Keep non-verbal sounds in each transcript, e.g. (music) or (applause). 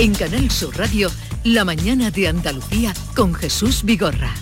En Canal Sur Radio, La mañana de Andalucía con Jesús Vigorra.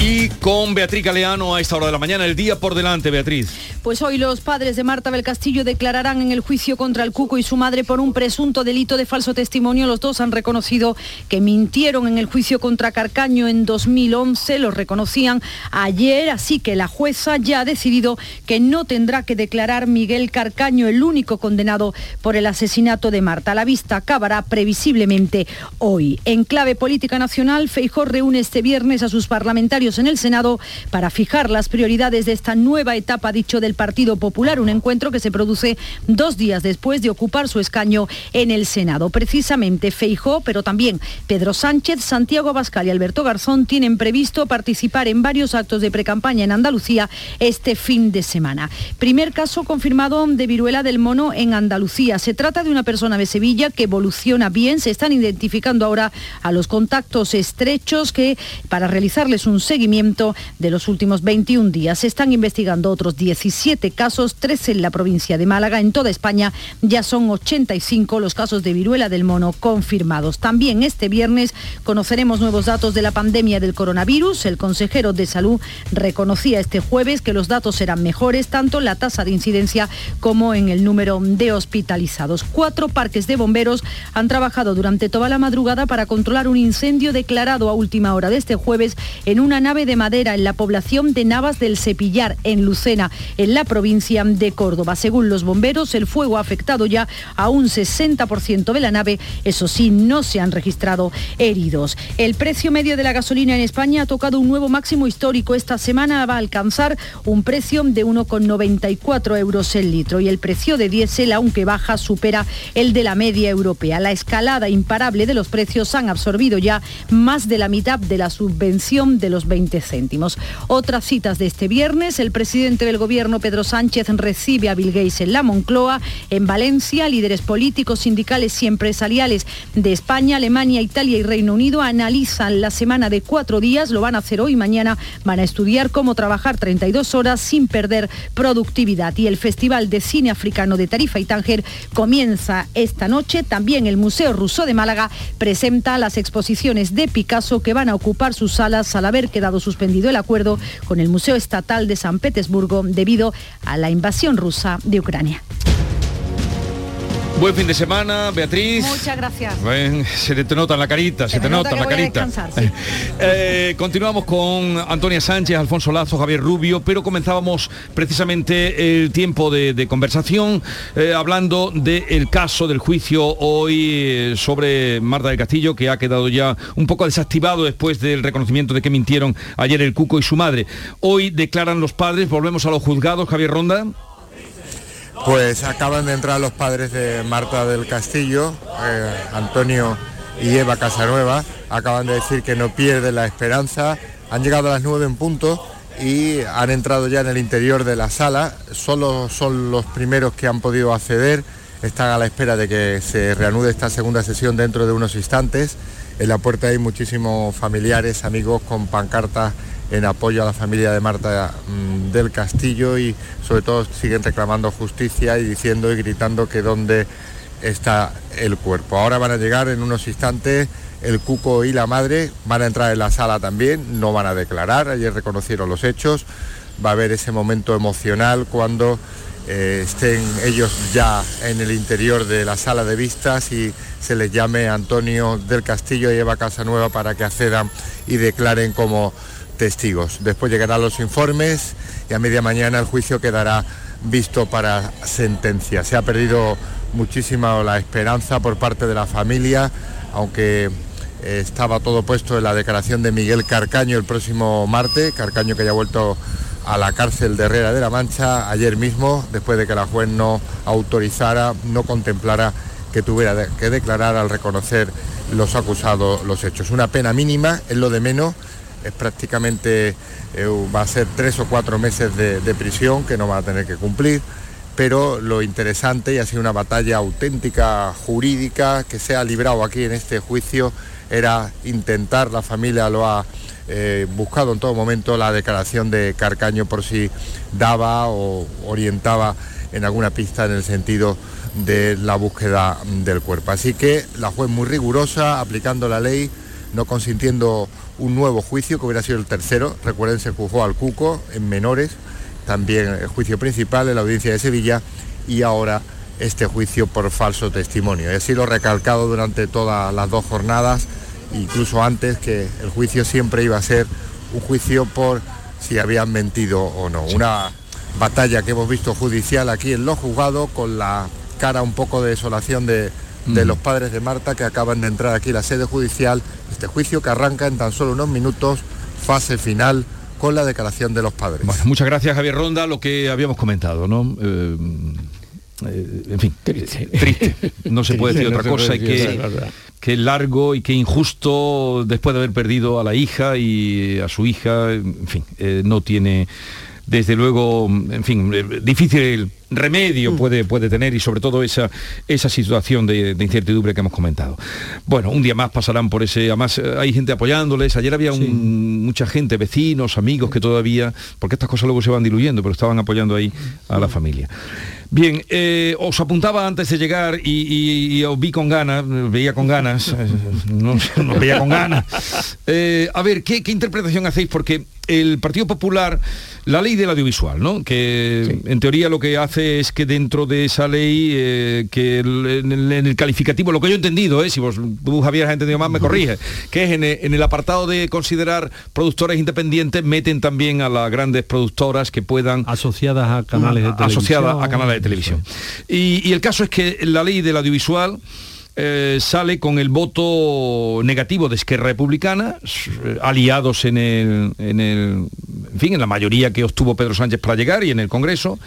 Y con Beatriz Galeano a esta hora de la mañana, el día por delante, Beatriz. Pues hoy los padres de Marta del Castillo declararán en el juicio contra el Cuco y su madre por un presunto delito de falso testimonio. Los dos han reconocido que mintieron en el juicio contra Carcaño en 2011, lo reconocían ayer, así que la jueza ya ha decidido que no tendrá que declarar Miguel Carcaño, el único condenado por el asesinato de Marta. La vista acabará previsiblemente hoy. En clave política nacional, Feijó reúne este viernes a sus parlamentarios en el Senado para fijar las prioridades de esta nueva etapa, dicho del Partido Popular, un encuentro que se produce dos días después de ocupar su escaño en el Senado. Precisamente Feijó, pero también Pedro Sánchez, Santiago Abascal y Alberto Garzón tienen previsto participar en varios actos de precampaña en Andalucía este fin de semana. Primer caso confirmado de viruela del mono en Andalucía. Se trata de una persona de Sevilla que evoluciona bien. Se están identificando ahora a los contactos estrechos que para realizarles un seguimiento de los últimos 21 días. Se están investigando otros 17 casos, 13 en la provincia de Málaga. En toda España ya son 85 los casos de viruela del mono confirmados. También este viernes conoceremos nuevos datos de la pandemia del coronavirus. El consejero de salud reconocía este jueves que los datos serán mejores tanto en la tasa de incidencia como en el número de hospitalizados. Cuatro parques de bomberos han trabajado durante toda la madrugada para controlar un incendio declarado a última hora de este jueves en una nave de madera en la población de Navas del Cepillar, en Lucena, en la provincia de Córdoba. Según los bomberos, el fuego ha afectado ya a un 60% de la nave. Eso sí, no se han registrado heridos. El precio medio de la gasolina en España ha tocado un nuevo máximo histórico. Esta semana va a alcanzar un precio de 1,94 euros el litro y el precio de diésel, aunque baja, supera el de la media europea. La escalada imparable de los precios han absorbido ya más de la mitad de la subvención de los 20 céntimos. Otras citas de este viernes, el presidente del gobierno Pedro Sánchez recibe a Bill Gates en la Moncloa, en Valencia, líderes políticos, sindicales y empresariales de España, Alemania, Italia y Reino Unido analizan la semana de cuatro días, lo van a hacer hoy y mañana, van a estudiar cómo trabajar 32 horas sin perder productividad. Y el Festival de Cine Africano de Tarifa y Tánger comienza esta noche. También el Museo Ruso de Málaga presenta las exposiciones de Picasso que van a ocupar sus salas al haber quedado suspendido el acuerdo con el Museo Estatal de San Petersburgo debido a la invasión rusa de Ucrania. Buen fin de semana, Beatriz. Muchas gracias. se te nota en la carita, se, te nota, en la carita. (laughs) Eh, continuamos con Antonia Sánchez, Alfonso Lazo, Javier Rubio, pero comenzábamos precisamente el tiempo de, conversación eh, hablando del caso del juicio hoy eh, sobre Marta del Castillo, que ha quedado ya un poco desactivado después del reconocimiento de que mintieron ayer el Cuco y su madre. Hoy declaran los padres, volvemos a los juzgados, Javier Ronda. Pues acaban de entrar los padres de Marta del Castillo, eh, Antonio y Eva Casanueva, acaban de decir que no pierden la esperanza, han llegado a las nueve en punto y han entrado ya en el interior de la sala, solo son los primeros que han podido acceder, están a la espera de que se reanude esta segunda sesión dentro de unos instantes. En la puerta hay muchísimos familiares, amigos con pancartas en apoyo a la familia de Marta mm, del Castillo y sobre todo siguen reclamando justicia y diciendo y gritando que dónde está el cuerpo. Ahora van a llegar en unos instantes el cuco y la madre, van a entrar en la sala también, no van a declarar, ayer reconocieron los hechos, va a haber ese momento emocional cuando eh, estén ellos ya en el interior de la sala de vistas y se les llame Antonio del Castillo y Eva Casanueva para que accedan y declaren como testigos. Después llegarán los informes y a media mañana el juicio quedará visto para sentencia. Se ha perdido muchísima la esperanza por parte de la familia, aunque eh, estaba todo puesto en la declaración de Miguel Carcaño el próximo martes, Carcaño que ya ha vuelto a la cárcel de Herrera de la Mancha ayer mismo, después de que la juez no autorizara, no contemplara que tuviera que declarar al reconocer los acusados los hechos. Una pena mínima, es lo de menos, es prácticamente, eh, va a ser tres o cuatro meses de, prisión que no va a tener que cumplir, pero lo interesante y ha sido una batalla auténtica jurídica que se ha librado aquí en este juicio era intentar, la familia lo ha eh, buscado en todo momento, la declaración de Carcaño por si daba o orientaba en alguna pista en el sentido de la búsqueda del cuerpo. Así que la juez muy rigurosa, aplicando la ley, no consintiendo un nuevo juicio, que hubiera sido el tercero. Recuerden, se juzgó al Cuco en menores, también el juicio principal en la audiencia de Sevilla y ahora este juicio por falso testimonio. Y así lo recalcado durante todas las dos jornadas, incluso antes, que el juicio siempre iba a ser un juicio por si habían mentido o no. Una batalla que hemos visto judicial aquí en los juzgados con la cara un poco de desolación de, de los padres de Marta que acaban de entrar aquí a la sede judicial. Este juicio que arranca en tan solo unos minutos, fase final con la declaración de los padres. muchas gracias Javier Ronda, lo que habíamos comentado, ¿no? Eh, eh, en fin, triste. No se puede decir otra cosa y que, que largo y que injusto después de haber perdido a la hija y a su hija, en fin, eh, no tiene desde luego, en fin, eh, difícil remedio mm. puede, puede tener y sobre todo esa, esa situación de, incertidumbre que hemos comentado. Bueno, un día más pasarán por ese, además eh, hay gente apoyándoles, ayer había mucha gente, vecinos, amigos que todavía, porque estas cosas luego se van diluyendo, pero estaban apoyando ahí a la familia. Bien, eh, os apuntaba antes de llegar y, os vi con ganas, veía con ganas, (laughs) no, no veía con ganas. (laughs) a ver, ¿qué, ¿qué interpretación hacéis? Porque el Partido Popular, la ley del audiovisual, ¿no? que en teoría lo que hace es que dentro de esa ley, eh, que en, el, calificativo, lo que yo he entendido, ¿eh? si vos, tú Javier has entendido más, me corrige, (laughs) que es en el, apartado de considerar productores independientes, meten también a las grandes productoras que puedan... Asociadas a canales de televisión. Asociadas a canales de televisión. y el caso es que la ley del audiovisual eh, sale con el voto negativo de Esquerra Republicana, eh, aliados en el, en el, en fin, en la mayoría que obtuvo Pedro Sánchez para llegar y en el Congreso.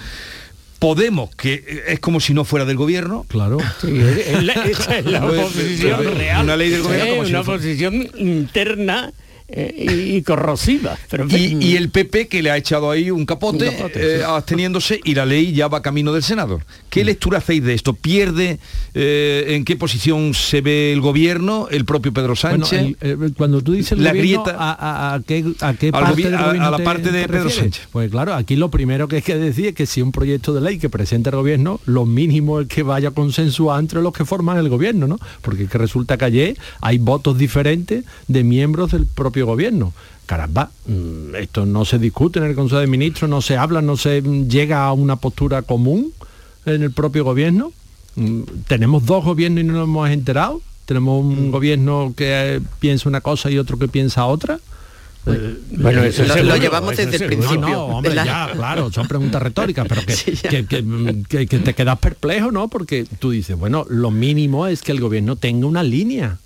Podemos, que es como si no fuera del gobierno. Claro. es la, oposición real. Una ley del gobierno. una oposición interna eh, y, corrosiva. Pero, y, el PP que le ha echado ahí un capote, eh, absteniéndose y la ley ya va camino del senador. ¿Qué mm. lectura hacéis de esto? ¿Pierde eh, en qué posición se ve el gobierno, el propio Pedro Sánchez? cuando tú dices la grieta a, qué, a qué parte a, la parte de Pedro Sánchez. Pues claro, aquí lo primero que hay que decir es que si un proyecto de ley que presenta el gobierno, lo mínimo es que vaya consensuado entre los que forman el gobierno, ¿no? Porque que resulta que ayer hay votos diferentes de miembros del propio gobierno. Caramba, mm, esto no se discute en el Consejo de Ministros, no se habla, no se llega a una postura común en el propio gobierno. Mm, tenemos dos gobiernos y no nos hemos enterado. Tenemos un mm. gobierno que piensa una cosa y otro que piensa otra. Eh, bueno, eso lo, llevamos desde el principio. No, hombre, ya, claro, son preguntas retóricas, pero (laughs) que, que, te quedas perplejo, ¿no? Porque tú dices, bueno, lo mínimo es que el gobierno tenga una línea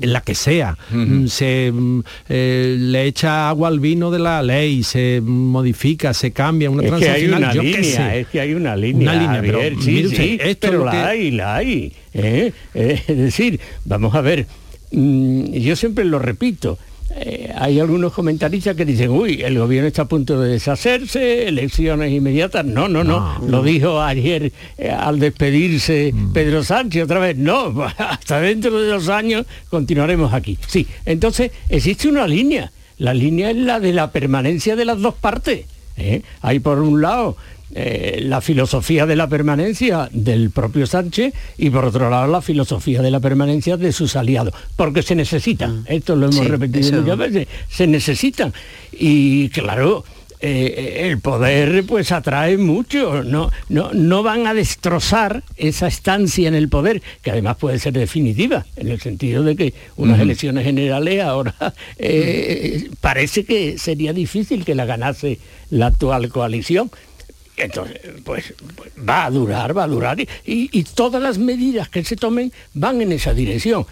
la que sea, mm, se mm, eh, le echa agua al vino de la ley, se modifica, se cambia una es que hay una línea, es que hay una línea, una línea, pero, sí, sí, pero la hay, la hay. ¿eh? Eh, es decir, vamos a ver, mm, yo siempre lo repito, eh, hay algunos comentaristas que dicen, uy, el gobierno está a punto de deshacerse, elecciones inmediatas. No, no, no. Lo dijo ayer eh, al despedirse mm. Pedro Sánchez otra vez. No, (laughs) hasta dentro de dos años continuaremos aquí. Sí, entonces existe una línea. La línea es la de la permanencia de las dos partes. ¿eh? Hay por un lado eh, la filosofía de la permanencia del propio Sánchez y por otro lado la filosofía de la permanencia de sus aliados, porque se necesitan, mm. esto lo hemos repetido muchas veces, se necesitan. Y claro, eh, el poder pues atrae mucho, no, no, no van a destrozar esa estancia en el poder, que además puede ser definitiva, en el sentido de que unas elecciones generales ahora eh, parece que sería difícil que la ganase la actual coalición entonces, pues, pues, va a durar, va a durar. Y, todas las medidas que se tomen van en esa dirección.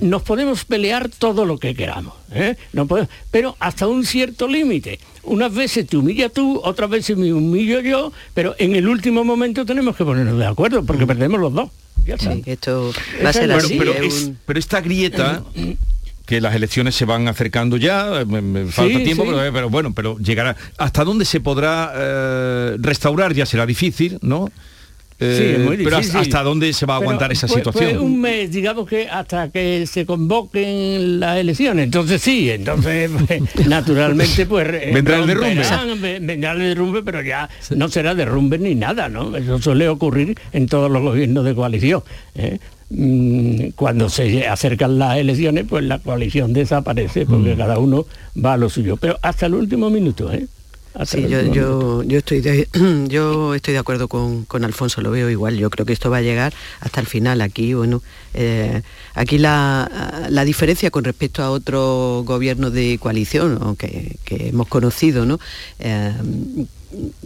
Nos podemos pelear todo lo que queramos, ¿eh? no pero hasta un cierto límite. Unas veces te humilla tú, otras veces me humillo yo, pero en el último momento tenemos que ponernos de acuerdo, porque perdemos los dos. esto va a ser así. pero esta grieta que las elecciones se van acercando ya, me, falta tiempo, pero, bueno, pero llegará. ¿Hasta dónde se podrá eh, restaurar? Ya será difícil, ¿no? Eh, pero ¿hasta dónde se va a aguantar esa pues, pues situación? un mes, digamos que hasta que se convoquen las elecciones. Entonces sí, entonces (laughs) pues, naturalmente pues... Vendrá el derrumbe. Vendrá el derrumbe, pero ya no será derrumbe ni nada, ¿no? Eso suele ocurrir en todos los gobiernos de coalición. ¿eh? Mm, cuando se acercan las elecciones, pues la coalición desaparece porque mm. cada uno va a lo suyo. Pero hasta el último minuto, ¿eh? Sí, yo, yo, estoy de, (clears throat) yo estoy de acuerdo con, Alfonso, lo veo igual. Yo creo que esto va a llegar hasta el final. Aquí, bueno, eh, aquí la, diferencia con respecto a otro gobierno de coalición que, hemos conocido, ¿no? Eh,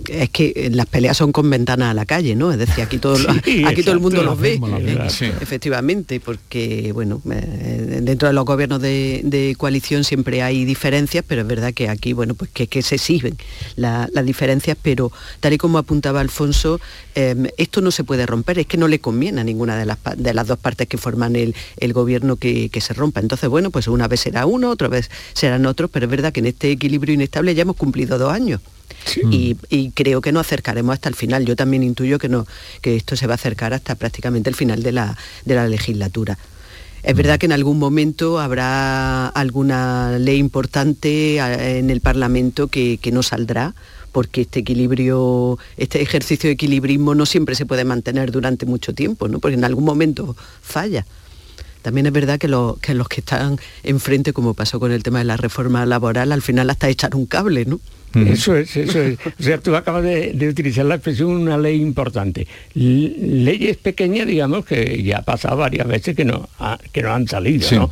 es que las peleas son con ventanas a la calle, ¿no? Es decir, aquí todo, (laughs) aquí todo el mundo los ve, ¿eh? efectivamente, porque, bueno, eh, dentro de los gobiernos de, coalición siempre hay diferencias, pero es verdad que aquí, bueno, pues que, se exhiben las diferencias, pero tal y como apuntaba Alfonso, em, esto no se puede romper, es que no le conviene a ninguna de las, de las dos partes que forman el, gobierno que, que, se rompa. Entonces, bueno, pues una vez será uno, otra vez serán otros, pero es verdad que en este equilibrio inestable ya hemos cumplido dos años. Y, creo que nos acercaremos hasta el final. Yo también intuyo que, no, que esto se va a acercar hasta prácticamente el final de la, legislatura. Es verdad que en algún momento habrá alguna ley importante en el Parlamento que, no saldrá, porque este equilibrio, este ejercicio de equilibrismo no siempre se puede mantener durante mucho tiempo, ¿no? porque en algún momento falla. También es verdad que, que los que están enfrente, como pasó con el tema de la reforma laboral, al final hasta echar un cable, ¿no? Eso es, eso es. O sea, tú acabas de, utilizar la expresión una ley importante. leyes pequeñas, digamos, que ya ha pasado varias veces que no, que no han salido, ¿no?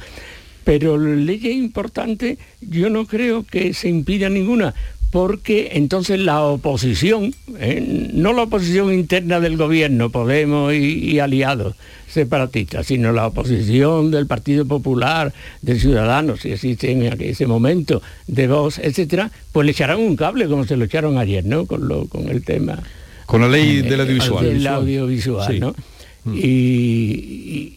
Pero leyes importantes yo no creo que se impida ninguna, porque entonces la oposición, ¿eh? no la oposición interna del gobierno, Podemos y aliados, separatistas, sino la oposición del Partido Popular, de Ciudadanos, si existe en ese momento, de Vox, etcétera, pues le echarán un cable como se lo echaron ayer, ¿no? Con, lo, con el tema. Con la ley del audiovisual. Del audiovisual, ¿no? Mm. Y,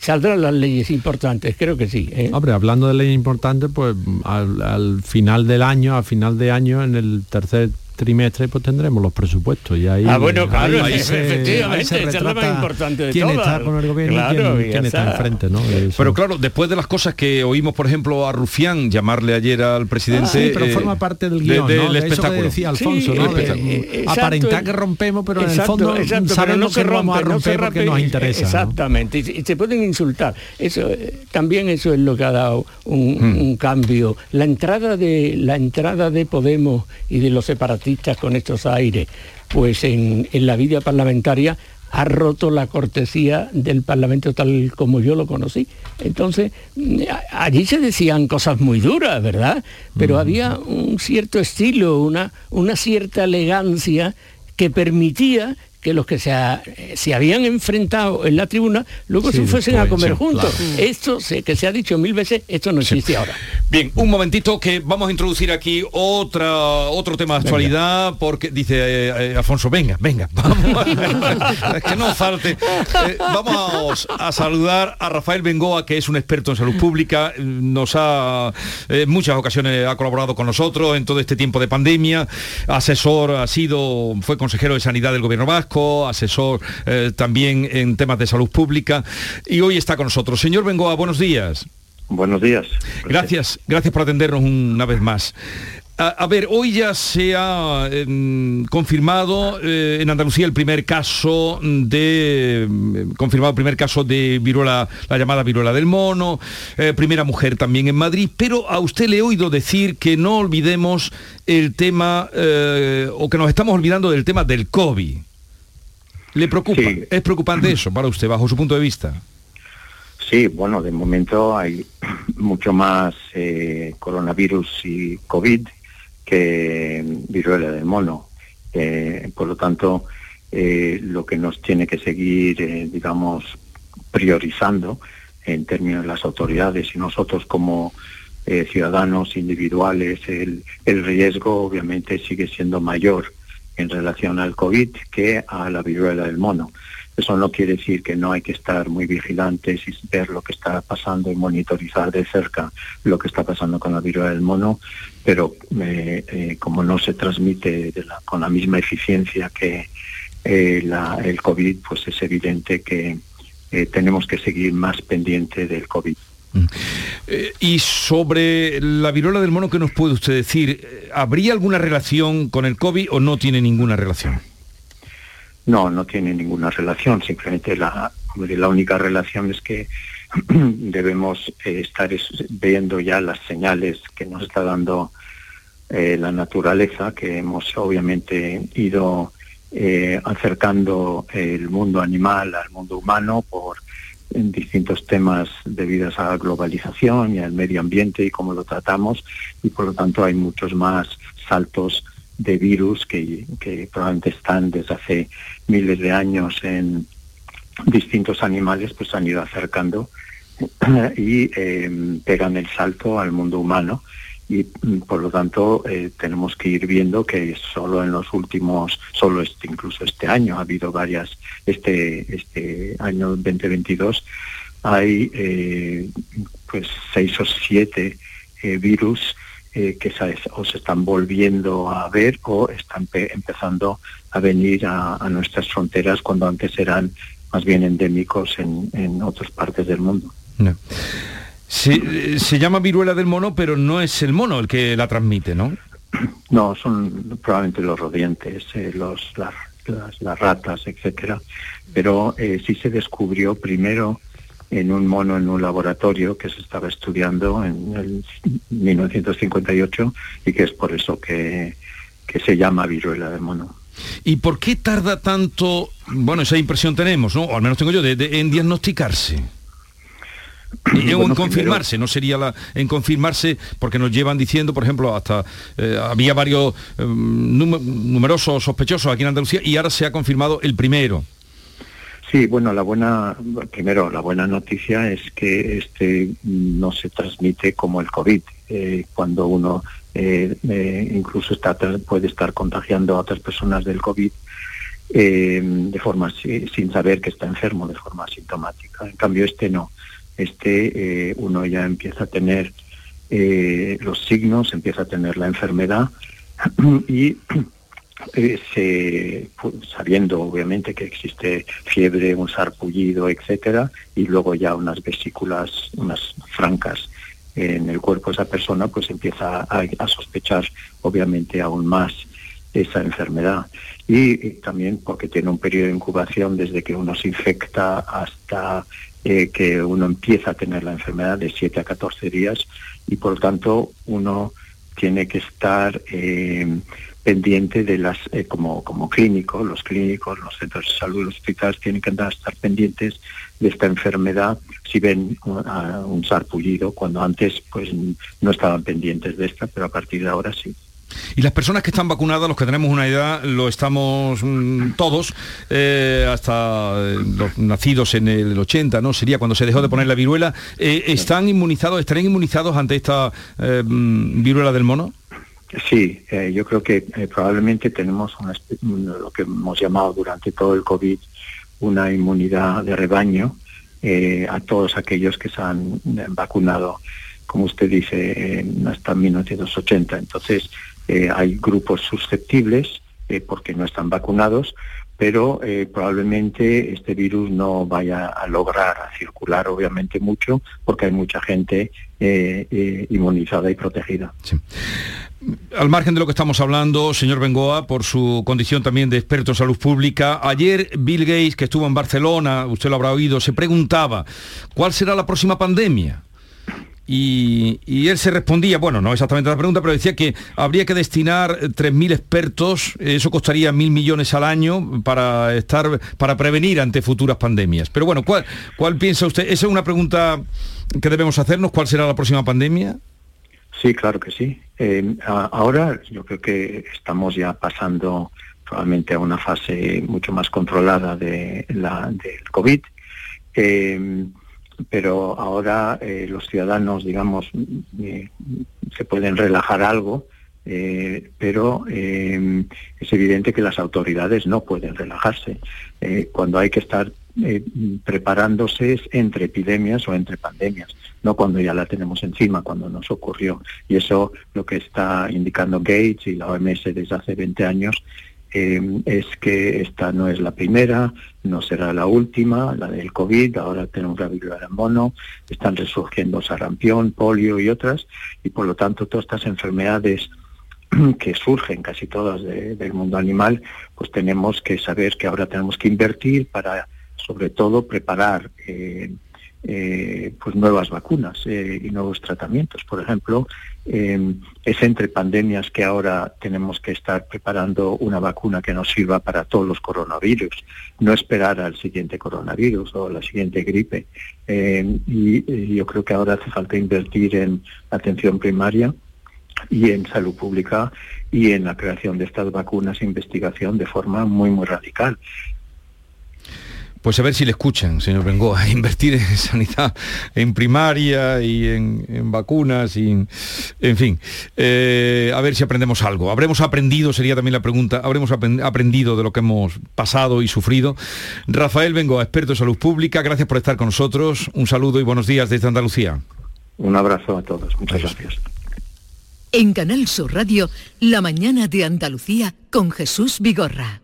saldrán las leyes importantes, creo que sí. ¿eh? Hombre, hablando de leyes importantes, pues al, al, final del año, al final de año, en el tercer trimestre pues tendremos los presupuestos. Y ahí ah bueno claro ahí, efectivamente es lo más importante de quién está con el gobierno y quién, está enfrente no pero claro después de las cosas que oímos por ejemplo a Rufián llamarle ayer al presidente sí, pero forma parte del guion de, del espectáculo. eso decía Alfonso ¿no? aparentar que rompemos pero en el fondo sabemos que no vamos a romper porque nos interesa exactamente y, se pueden insultar. Eso eh, también eso es lo que ha dado un, hmm. un cambio. La entrada de la entrada de Podemos y de los separatistas con estos aires, pues en, la vida parlamentaria ha roto la cortesía del Parlamento tal como yo lo conocí. Entonces, allí se decían cosas muy duras, ¿verdad? Pero había un cierto estilo, una, una cierta elegancia que permitía que los que se, se, habían enfrentado en la tribuna luego se fuesen a comer juntos. Esto que se ha dicho mil veces, esto no existe ahora. Bien, un momentito que vamos a introducir aquí otra, otro tema de actualidad, porque dice eh, eh, Alfonso, venga, venga, vamos, (laughs) que no falte. Eh, vamos a saludar a Rafael Bengoa, que es un experto en salud pública, nos ha en muchas ocasiones ha colaborado con nosotros en todo este tiempo de pandemia, asesor, ha sido, fue consejero de Sanidad del Gobierno Vasco, asesor también en temas de salud pública, y hoy está con nosotros. Señor Bengoa, buenos días. Buenos días. Gracias, gracias por atendernos una vez más. A, ver, hoy ya se ha em, confirmado eh, en Andalucía el primer caso de em, confirmado el primer caso de viruela, la llamada viruela del mono, eh, primera mujer también en Madrid, pero a usted le he oído decir que no olvidemos el tema o que nos estamos olvidando del tema del COVID. ¿Le preocupa? ¿Es preocupante eso para usted, bajo su punto de vista? Sí, bueno, de momento hay (clears throat) mucho más eh, coronavirus y COVID que viruela del mono. Eh, por lo tanto, eh, lo que nos tiene que seguir, digamos, priorizando en términos de las autoridades y nosotros como ciudadanos individuales, el, el riesgo obviamente sigue siendo mayor en relación al COVID que a la viruela del mono. Eso no quiere decir que no hay que estar muy vigilantes y ver lo que está pasando y monitorizar de cerca lo que está pasando con la viruela del mono, pero eh, eh, como no se transmite con la misma eficiencia que, el COVID, pues es evidente que tenemos que seguir más pendiente del COVID. Mm. y sobre la viruela del mono, ¿qué nos puede usted decir? ¿Habría alguna relación con el COVID o no tiene ninguna relación? No, no tiene ninguna relación, simplemente la, la única relación es que (clears throat) debemos eh, estar viendo ya las señales que nos está dando eh, la naturaleza, que hemos obviamente ido eh, acercando el mundo animal al mundo humano por distintos temas debidos a la globalización y al medio ambiente y cómo lo tratamos. Y por lo tanto hay muchos más saltos de virus que, que probablemente están desde hace miles de años en distintos animales pues han ido acercando (clears throat) y eh, pegan el salto al mundo humano. Y mm, por lo tanto eh, tenemos que ir viendo que solo en los últimos, solo este, incluso este año ha habido varias, este, este año 2022 hay eh, pues seis o siete virus que se, o se están volviendo a ver o están empezando a venir a, a, nuestras fronteras cuando antes eran más bien endémicos en, en otras partes del mundo. Se, llama viruela del mono, pero no es el mono el que la transmite, ¿no? No, son probablemente los rodientes, eh, los, las, ratas, etcétera. Pero eh, sí se descubrió primero en un mono en un laboratorio que se estaba estudiando en el 1958 y que es por eso que, se llama viruela del mono. ¿Y por qué tarda tanto, bueno, esa impresión tenemos, ¿no? o al menos tengo yo, en diagnosticarse? (clears throat) Y en confirmarse, no sería la en confirmarse, porque nos llevan diciendo, por ejemplo, hasta eh, había varios em, numerosos sospechosos aquí en Andalucía y ahora se ha confirmado el primero. Sí, bueno, la buena, primero, la buena noticia es que este no se transmite como el COVID, eh, cuando uno eh, incluso está, puede estar contagiando a otras personas del COVID de forma sin saber que está enfermo, de forma asintomática. En cambio, este no este eh, uno ya empieza a tener eh, los signos, empieza a tener la enfermedad (clears throat) y eh, sabiendo obviamente que existe fiebre, un sarpullido, etcétera, y luego ya unas vesículas, unas francas en el cuerpo de esa persona, pues empieza a, sospechar obviamente aún más esa enfermedad. y, también porque tiene un periodo de incubación desde que uno se infecta hasta eh, que uno empieza a tener la enfermedad de 7 a 14 días y por lo tanto uno tiene que estar eh, pendiente de las, eh, como, como clínico, los clínicos, los centros de salud, los hospitales tienen que andar, estar pendientes de esta enfermedad si ven un, un sarpullido, cuando antes pues no estaban pendientes de esta, pero a partir de ahora sí. Y las personas que están vacunadas, los que tenemos una edad, lo estamos mm, todos, eh, hasta eh, los nacidos en el 80, ¿no? Sería cuando se dejó de poner la viruela. Eh, ¿Están inmunizados, estarán inmunizados ante esta mm, viruela del mono? Sí, yo creo que probablemente tenemos lo que hemos llamado durante todo el COVID una inmunidad de rebaño a todos aquellos que se han vacunado como usted dice, hasta 1980. Entonces, eh, hay grupos susceptibles eh, porque no están vacunados, pero eh, probablemente este virus no vaya a lograr circular obviamente mucho porque hay mucha gente inmunizada y protegida. Al margen de lo que estamos hablando, señor Bengoa, por su condición también de experto en salud pública, ayer Bill Gates, que estuvo en Barcelona, usted lo habrá oído, se preguntaba, ¿cuál será la próxima pandemia? Y, él se respondía, bueno, no exactamente la pregunta, pero decía que habría que destinar 3.000 expertos, eso costaría mil millones al año para estar, para prevenir ante futuras pandemias. Pero bueno, ¿cuál, cuál piensa usted? Esa es una pregunta que debemos hacernos, ¿cuál será la próxima pandemia? Sí, claro que sí. Eh, ahora yo creo que estamos ya pasando probablemente a una fase mucho más controlada de la, del COVID. Eh, pero ahora eh, los ciudadanos, digamos, eh, se pueden relajar algo, eh, pero es evidente que las autoridades no pueden relajarse. cuando hay que estar preparándose es entre epidemias o entre pandemias, no cuando ya la tenemos encima, cuando nos ocurrió. Y eso lo que está indicando Gates y la OMS desde hace 20 años eh, es que esta no es la primera, no será la última, la del COVID, ahora tenemos la viruela del mono, están resurgiendo sarampión, polio y otras, y por lo tanto todas estas enfermedades (clears throat) que surgen casi todas del mundo animal, pues tenemos que saber que ahora tenemos que invertir para sobre todo preparar eh, eh, pues nuevas vacunas eh, y nuevos tratamientos. Por ejemplo, es entre pandemias que ahora tenemos que estar preparando una vacuna que nos sirva para todos los coronavirus, no esperar al siguiente coronavirus o la siguiente gripe. y, yo creo que ahora hace falta invertir en atención primaria y en salud pública y en la creación de estas vacunas e investigación de forma muy, muy radical. Pues a ver si le escuchan, señor Bengoa, (laughs) invertir en sanidad, en primaria y en, vacunas, y en, fin, eh, a ver si aprendemos algo. Habremos aprendido, sería también la pregunta, habremos aprendido de lo que hemos pasado y sufrido. Rafael Bengoa, experto en salud pública, gracias por estar con nosotros. Un saludo y buenos días desde Andalucía. Un abrazo a todos, muchas gracias. En Canal Sur Radio, La mañana de Andalucía con Jesús Vigorra.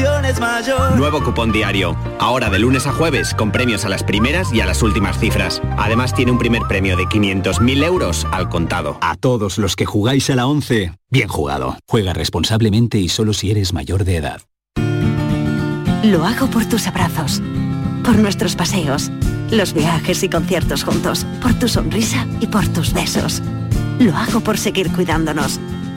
es mayor. Nuevo cupón diario. Ahora de lunes a jueves con premios a las primeras y a las últimas cifras. Además tiene un primer premio de 500.000 euros al contado. A todos los que jugáis a la 11, bien jugado. Juega responsablemente y solo si eres mayor de edad. Lo hago por tus abrazos, por nuestros paseos, los viajes y conciertos juntos, por tu sonrisa y por tus besos. Lo hago por seguir cuidándonos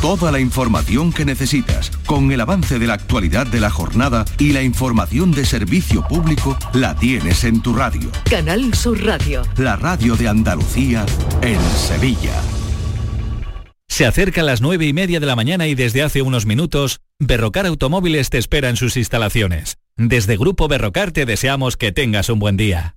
Toda la información que necesitas, con el avance de la actualidad de la jornada y la información de servicio público, la tienes en tu radio. Canal Sur Radio. La radio de Andalucía en Sevilla. Se acerca a las nueve y media de la mañana y desde hace unos minutos, Berrocar Automóviles te espera en sus instalaciones. Desde Grupo Berrocar te deseamos que tengas un buen día.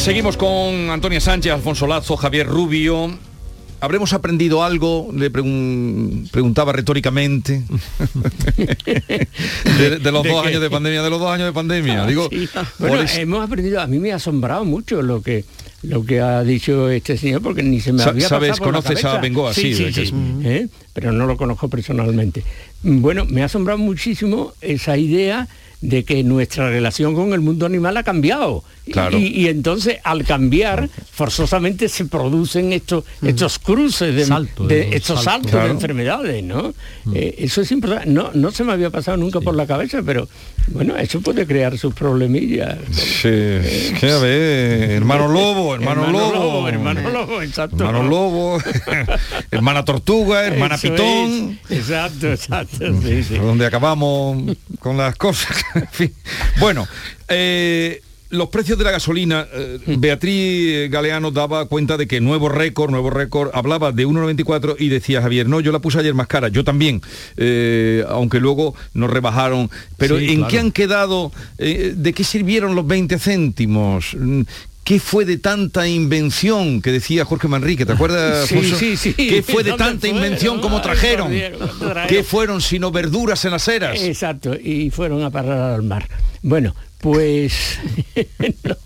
Seguimos con Antonia Sánchez, Alfonso Lazo, Javier Rubio. ¿Habremos aprendido algo? Le preguntaba retóricamente. (laughs) de, los dos años de pandemia, de los dos años de pandemia. Digo, bueno, hemos aprendido, a mí me ha asombrado mucho lo que lo que ha dicho este señor porque ni se me había ¿Sabes, pasado por la conoces a cabeza. Bengoa? Sí, Sí, sí, sí, ¿eh? pero no lo conozco personalmente. Bueno, me ha asombrado muchísimo esa idea de que nuestra relación con el mundo animal ha cambiado. Y- Claro. Y, y entonces al cambiar, forzosamente se producen estos, estos cruces de, Salto, de- estos salto. saltos Claro. de enfermedades, ¿no? Eh, eso es importante. No, no se me había pasado nunca por la cabeza, pero bueno, eso puede crear sus problemillas. Sí, es que a ver, hermano lobo, hermano, Hermano lobo, lobo, hermano lobo, exacto. hermano lobo, (laughs) hermana tortuga, hermana Eso pitón. es. Exacto, exacto. Sí, donde acabamos con las cosas. (laughs) En fin. Bueno, eh, los precios de la gasolina, eh, Beatriz Galeano daba cuenta de que nuevo récord, nuevo récord, hablaba de 1,94 y decía Javier, no, yo la puse ayer más cara, yo también, eh, aunque luego nos rebajaron. Pero Sí, ¿en claro. qué han quedado? eh, ¿De qué sirvieron los 20 céntimos? Mm, ¿Qué fue de tanta invención que decía Jorge Manrique? ¿Te acuerdas? (laughs) Sí, sí, sí. ¿Qué fue de ¿Dónde tanta invención como trajeron? ¿Qué fueron sino verduras en las eras? Exacto, y fueron a parar al mar. Bueno, pues (laughs) no.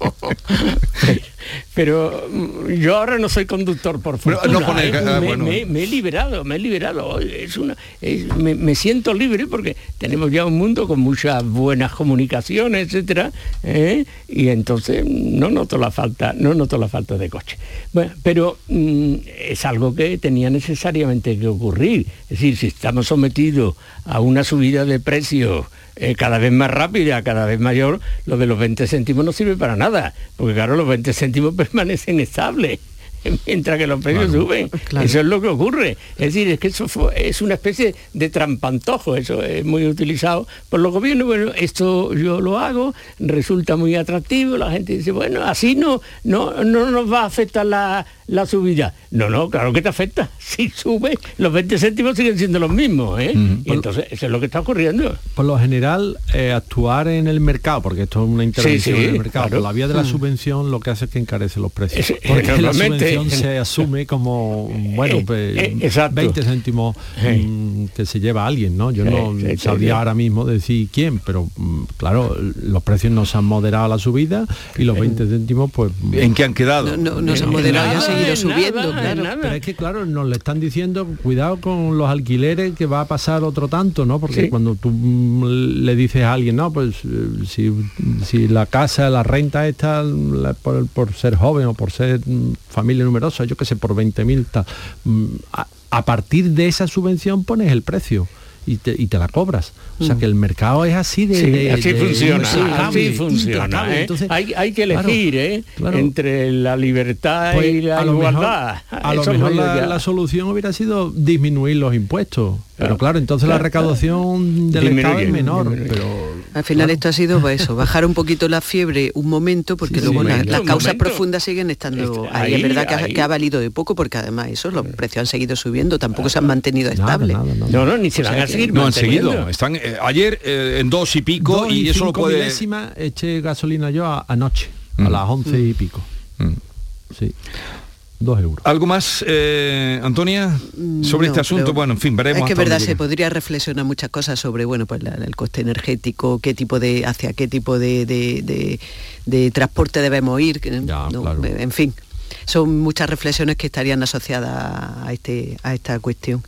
Pero mm, yo ahora no soy conductor por fortuna. no poner- ¿eh? ah, me, bueno. me- me he liberado, me he liberado. Es una, es- me, me siento libre porque tenemos ya un mundo con muchas buenas comunicaciones, etcétera, ¿eh? y entonces no noto la falta, no noto la falta de coche. Bueno, pero mm, es algo que tenía necesariamente que ocurrir. Es decir, si estamos sometidos a una subida de precios eh, cada vez más rápida, cada vez mayor, lo de los 20 céntimos no sirve para nada, porque claro, los 20 céntimos (laughs) permanecen estables. (laughs) Mientras que los precios suben. Eso es lo que ocurre. Es decir, es que eso fue- es una especie de trampantojo, eso es muy utilizado por los gobiernos. Bueno, esto yo lo hago, resulta muy atractivo, la gente dice, bueno, así no, no, no nos va a afectar la, la subida. No, no, claro que te afecta. (laughs) Si sube, los 20 céntimos siguen siendo los mismos. ¿eh? Y entonces eso es lo que está ocurriendo. Por lo general, eh, actuar en el mercado, porque esto es una intervención Sí, sí, en el mercado, claro. por la vía de la Mm. subvención lo que hace es que encarece los precios. Eso, (laughs) porque la subvención se (laughs) asume como, bueno, Eh, pues, eh, exacto. 20 céntimos mm, que se lleva alguien, ¿no? Yo no sabría ahora mismo decir quién, pero mm, claro, los precios no se han moderado a la subida y los 20 céntimos, pues... ¿En qué han quedado? No, no se han moderado y han seguido subiendo, claro. Pero es que claro, nos le están diciendo, cuidado con los alquileres que va a pasar otro tanto, ¿no? Porque Sí. cuando tú mm, le dices a alguien, no, pues eh, si, si la casa, la renta está la- por, por ser joven o por ser mm, familia numerosa, yo qué sé, por 20.000, tal, mm, a, a partir de esa subvención pones el precio. Y te, y te la cobras. O sea Mm. que el mercado es así de... Sí, de- así de funciona, así funciona. ¿eh? Entonces, hay, hay que claro, elegir ¿eh? claro. entre la libertad Pues, y la a lo mejor- igualdad. a lo mejor la, la solución hubiera sido disminuir los impuestos. Pero claro, entonces la Claro, recaudación del Disminuye, Estado es menor. disminuye. Pero Al final esto ha sido pues eso, bajar un poquito la fiebre un momento, porque Sí, luego sí, la- momento, las causas momento. profundas siguen estando Este, ahí. ahí, Es verdad que ha, ahí. que ha valido de poco, porque además eso, los precios han seguido subiendo, tampoco se han mantenido estables. nada, nada. No, no, ni se O sea van a seguir No han seguido. Están eh, ayer eh, en dos y pico Dos y, eso lo puede. milésimas eché gasolina yo a- anoche, Mm. a las once y pico. Mm. Sí. Dos euros. ¿Algo más, eh, Antonia, sobre No, este asunto? Bueno, en fin, veremos. Es que es verdad, se podría reflexionar muchas cosas sobre, bueno, pues la- el coste energético, qué tipo de, hacia qué tipo de, de- de- de transporte debemos ir, Ya, no, claro. en fin. Son muchas reflexiones que estarían asociadas a, este, a esta cuestión.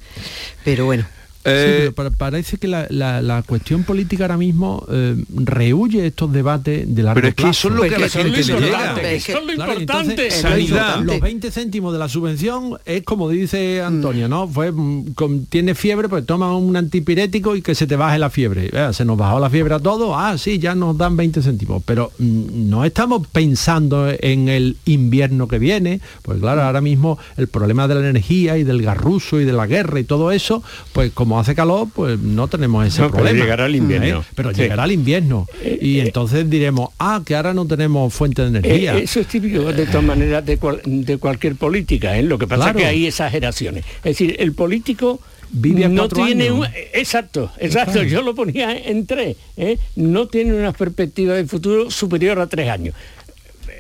Pero bueno, Sí, Eh, pero pa- parece que la, la- la cuestión política ahora mismo eh, rehuye estos debates de largo Pero es que plazo. eso es lo que a la gente le llega. Es lo importante. sanidad. Los 20 céntimos de la subvención es como dice Antonia, ¿no? Fue mm, con, tiene fiebre, pues toma un antipirético y que se te baje la fiebre. Eh, se nos bajó la fiebre a todos, ah, sí, ya nos dan 20 céntimos. Pero mm, no estamos pensando en el invierno que viene, pues claro, ahora mismo el problema de la energía y del garruso y de la guerra y todo eso, pues como hace calor, pues no tenemos ese No, pero problema. llegará el invierno. ¿eh? Pero Sí. llegará el invierno. Y entonces diremos, ah, que ahora no tenemos fuente de energía. Eh, eso es típico de todas maneras de, cual- de cualquier política, ¿eh? lo que pasa Claro. es que hay exageraciones. Es decir, el político Vive a no tiene años. un- exacto, exacto, yo lo ponía en tres, ¿eh? no tiene una perspectiva de futuro superior a tres años.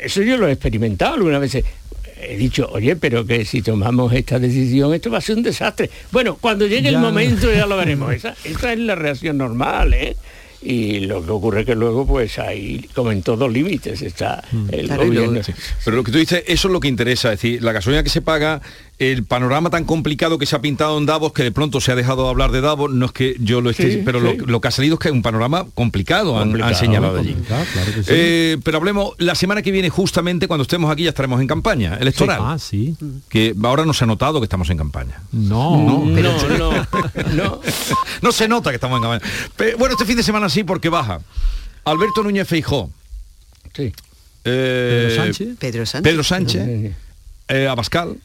Eso yo lo he experimentado algunas veces. He dicho, oye, pero que si tomamos esta decisión, esto va a ser un desastre. Bueno, cuando llegue Ya. el momento ya lo veremos. Esa, esa es la reacción normal, ¿eh? y lo que ocurre que luego pues ahí como en todos límites está mm. el gobierno. Pero lo que tú dices, eso es lo que interesa, es decir, la gasolina que se paga, el panorama tan complicado que se ha pintado en Davos, que de pronto se ha dejado de hablar de Davos, no es que yo lo esté, pero Lo, que ha salido es que es un panorama complicado, han, señalado allí. Eh, pero hablemos, la semana que viene justamente cuando estemos aquí ya estaremos en campaña electoral. Ah, sí. Que ahora no se ha notado que estamos en campaña. No, no, no, no, (laughs) no. se nota que estamos en campaña. bueno, este fin de semana sí porque baja. Alberto Núñez Feijó. Sí. Eh, Pedro Sánchez. Pedro Sánchez. Pedro Sánchez eh, Abascal,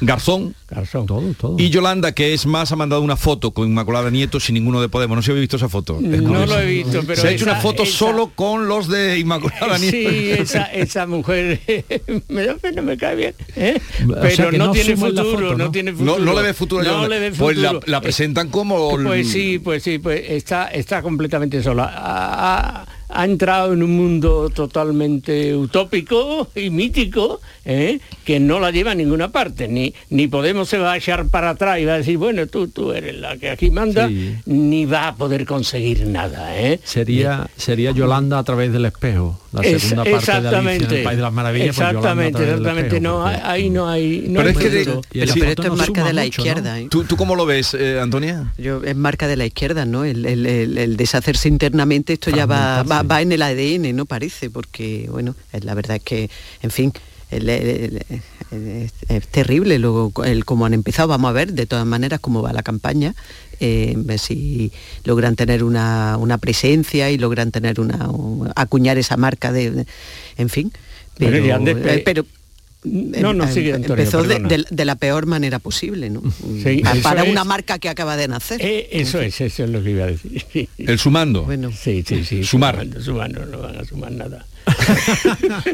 Garzón, Garzón. Todo, todo. y Yolanda, que es más, ha mandado una foto con Inmaculada Nieto sin ninguno de Podemos. No sé si habéis visto esa foto. No lo he visto, pero... Se ha hecho una foto solo con los de Inmaculada Nieto. Sí, esa, esa mujer (laughs) me da pena, me cae bien. ¿eh? Pero no, tiene futuro, ¿no? tiene futuro, no, le ve futuro. No le ve futuro. Pues la, presentan como... Pues sí, pues sí, pues está, está completamente sola ha entrado en un mundo totalmente utópico y mítico ¿eh? que no la lleva a ninguna parte. Ni ni Podemos se va a echar para atrás y va a decir bueno tú tú eres la que aquí manda ni va a poder conseguir nada ¿eh? sería sería Yolanda a través del espejo la segunda parte de Alicia en el País de las Maravillas pues exactamente exactamente. no ahí no hay pero es que pero, esto es marca de la izquierda ¿eh? ¿Tú, ¿Tú, cómo lo ves Antonia yo es marca de la izquierda no el, el, deshacerse internamente esto ya va va, en el ADN, no parece, porque, bueno, la verdad es que, en fin, es terrible luego el cómo han empezado. Vamos a ver de todas maneras cómo va la campaña, eh, si logran tener una, presencia y logran tener una, acuñar esa marca de, en fin. Pero, pero, no, no, sigue, empezó de, la peor manera posible, ¿no? para una marca que acaba de nacer. Eh, eso es, eso es lo que iba a decir. El sumando. Bueno, sí, sí, sí. (laughs) Sumar. Sumando, no van a sumar nada. (laughs)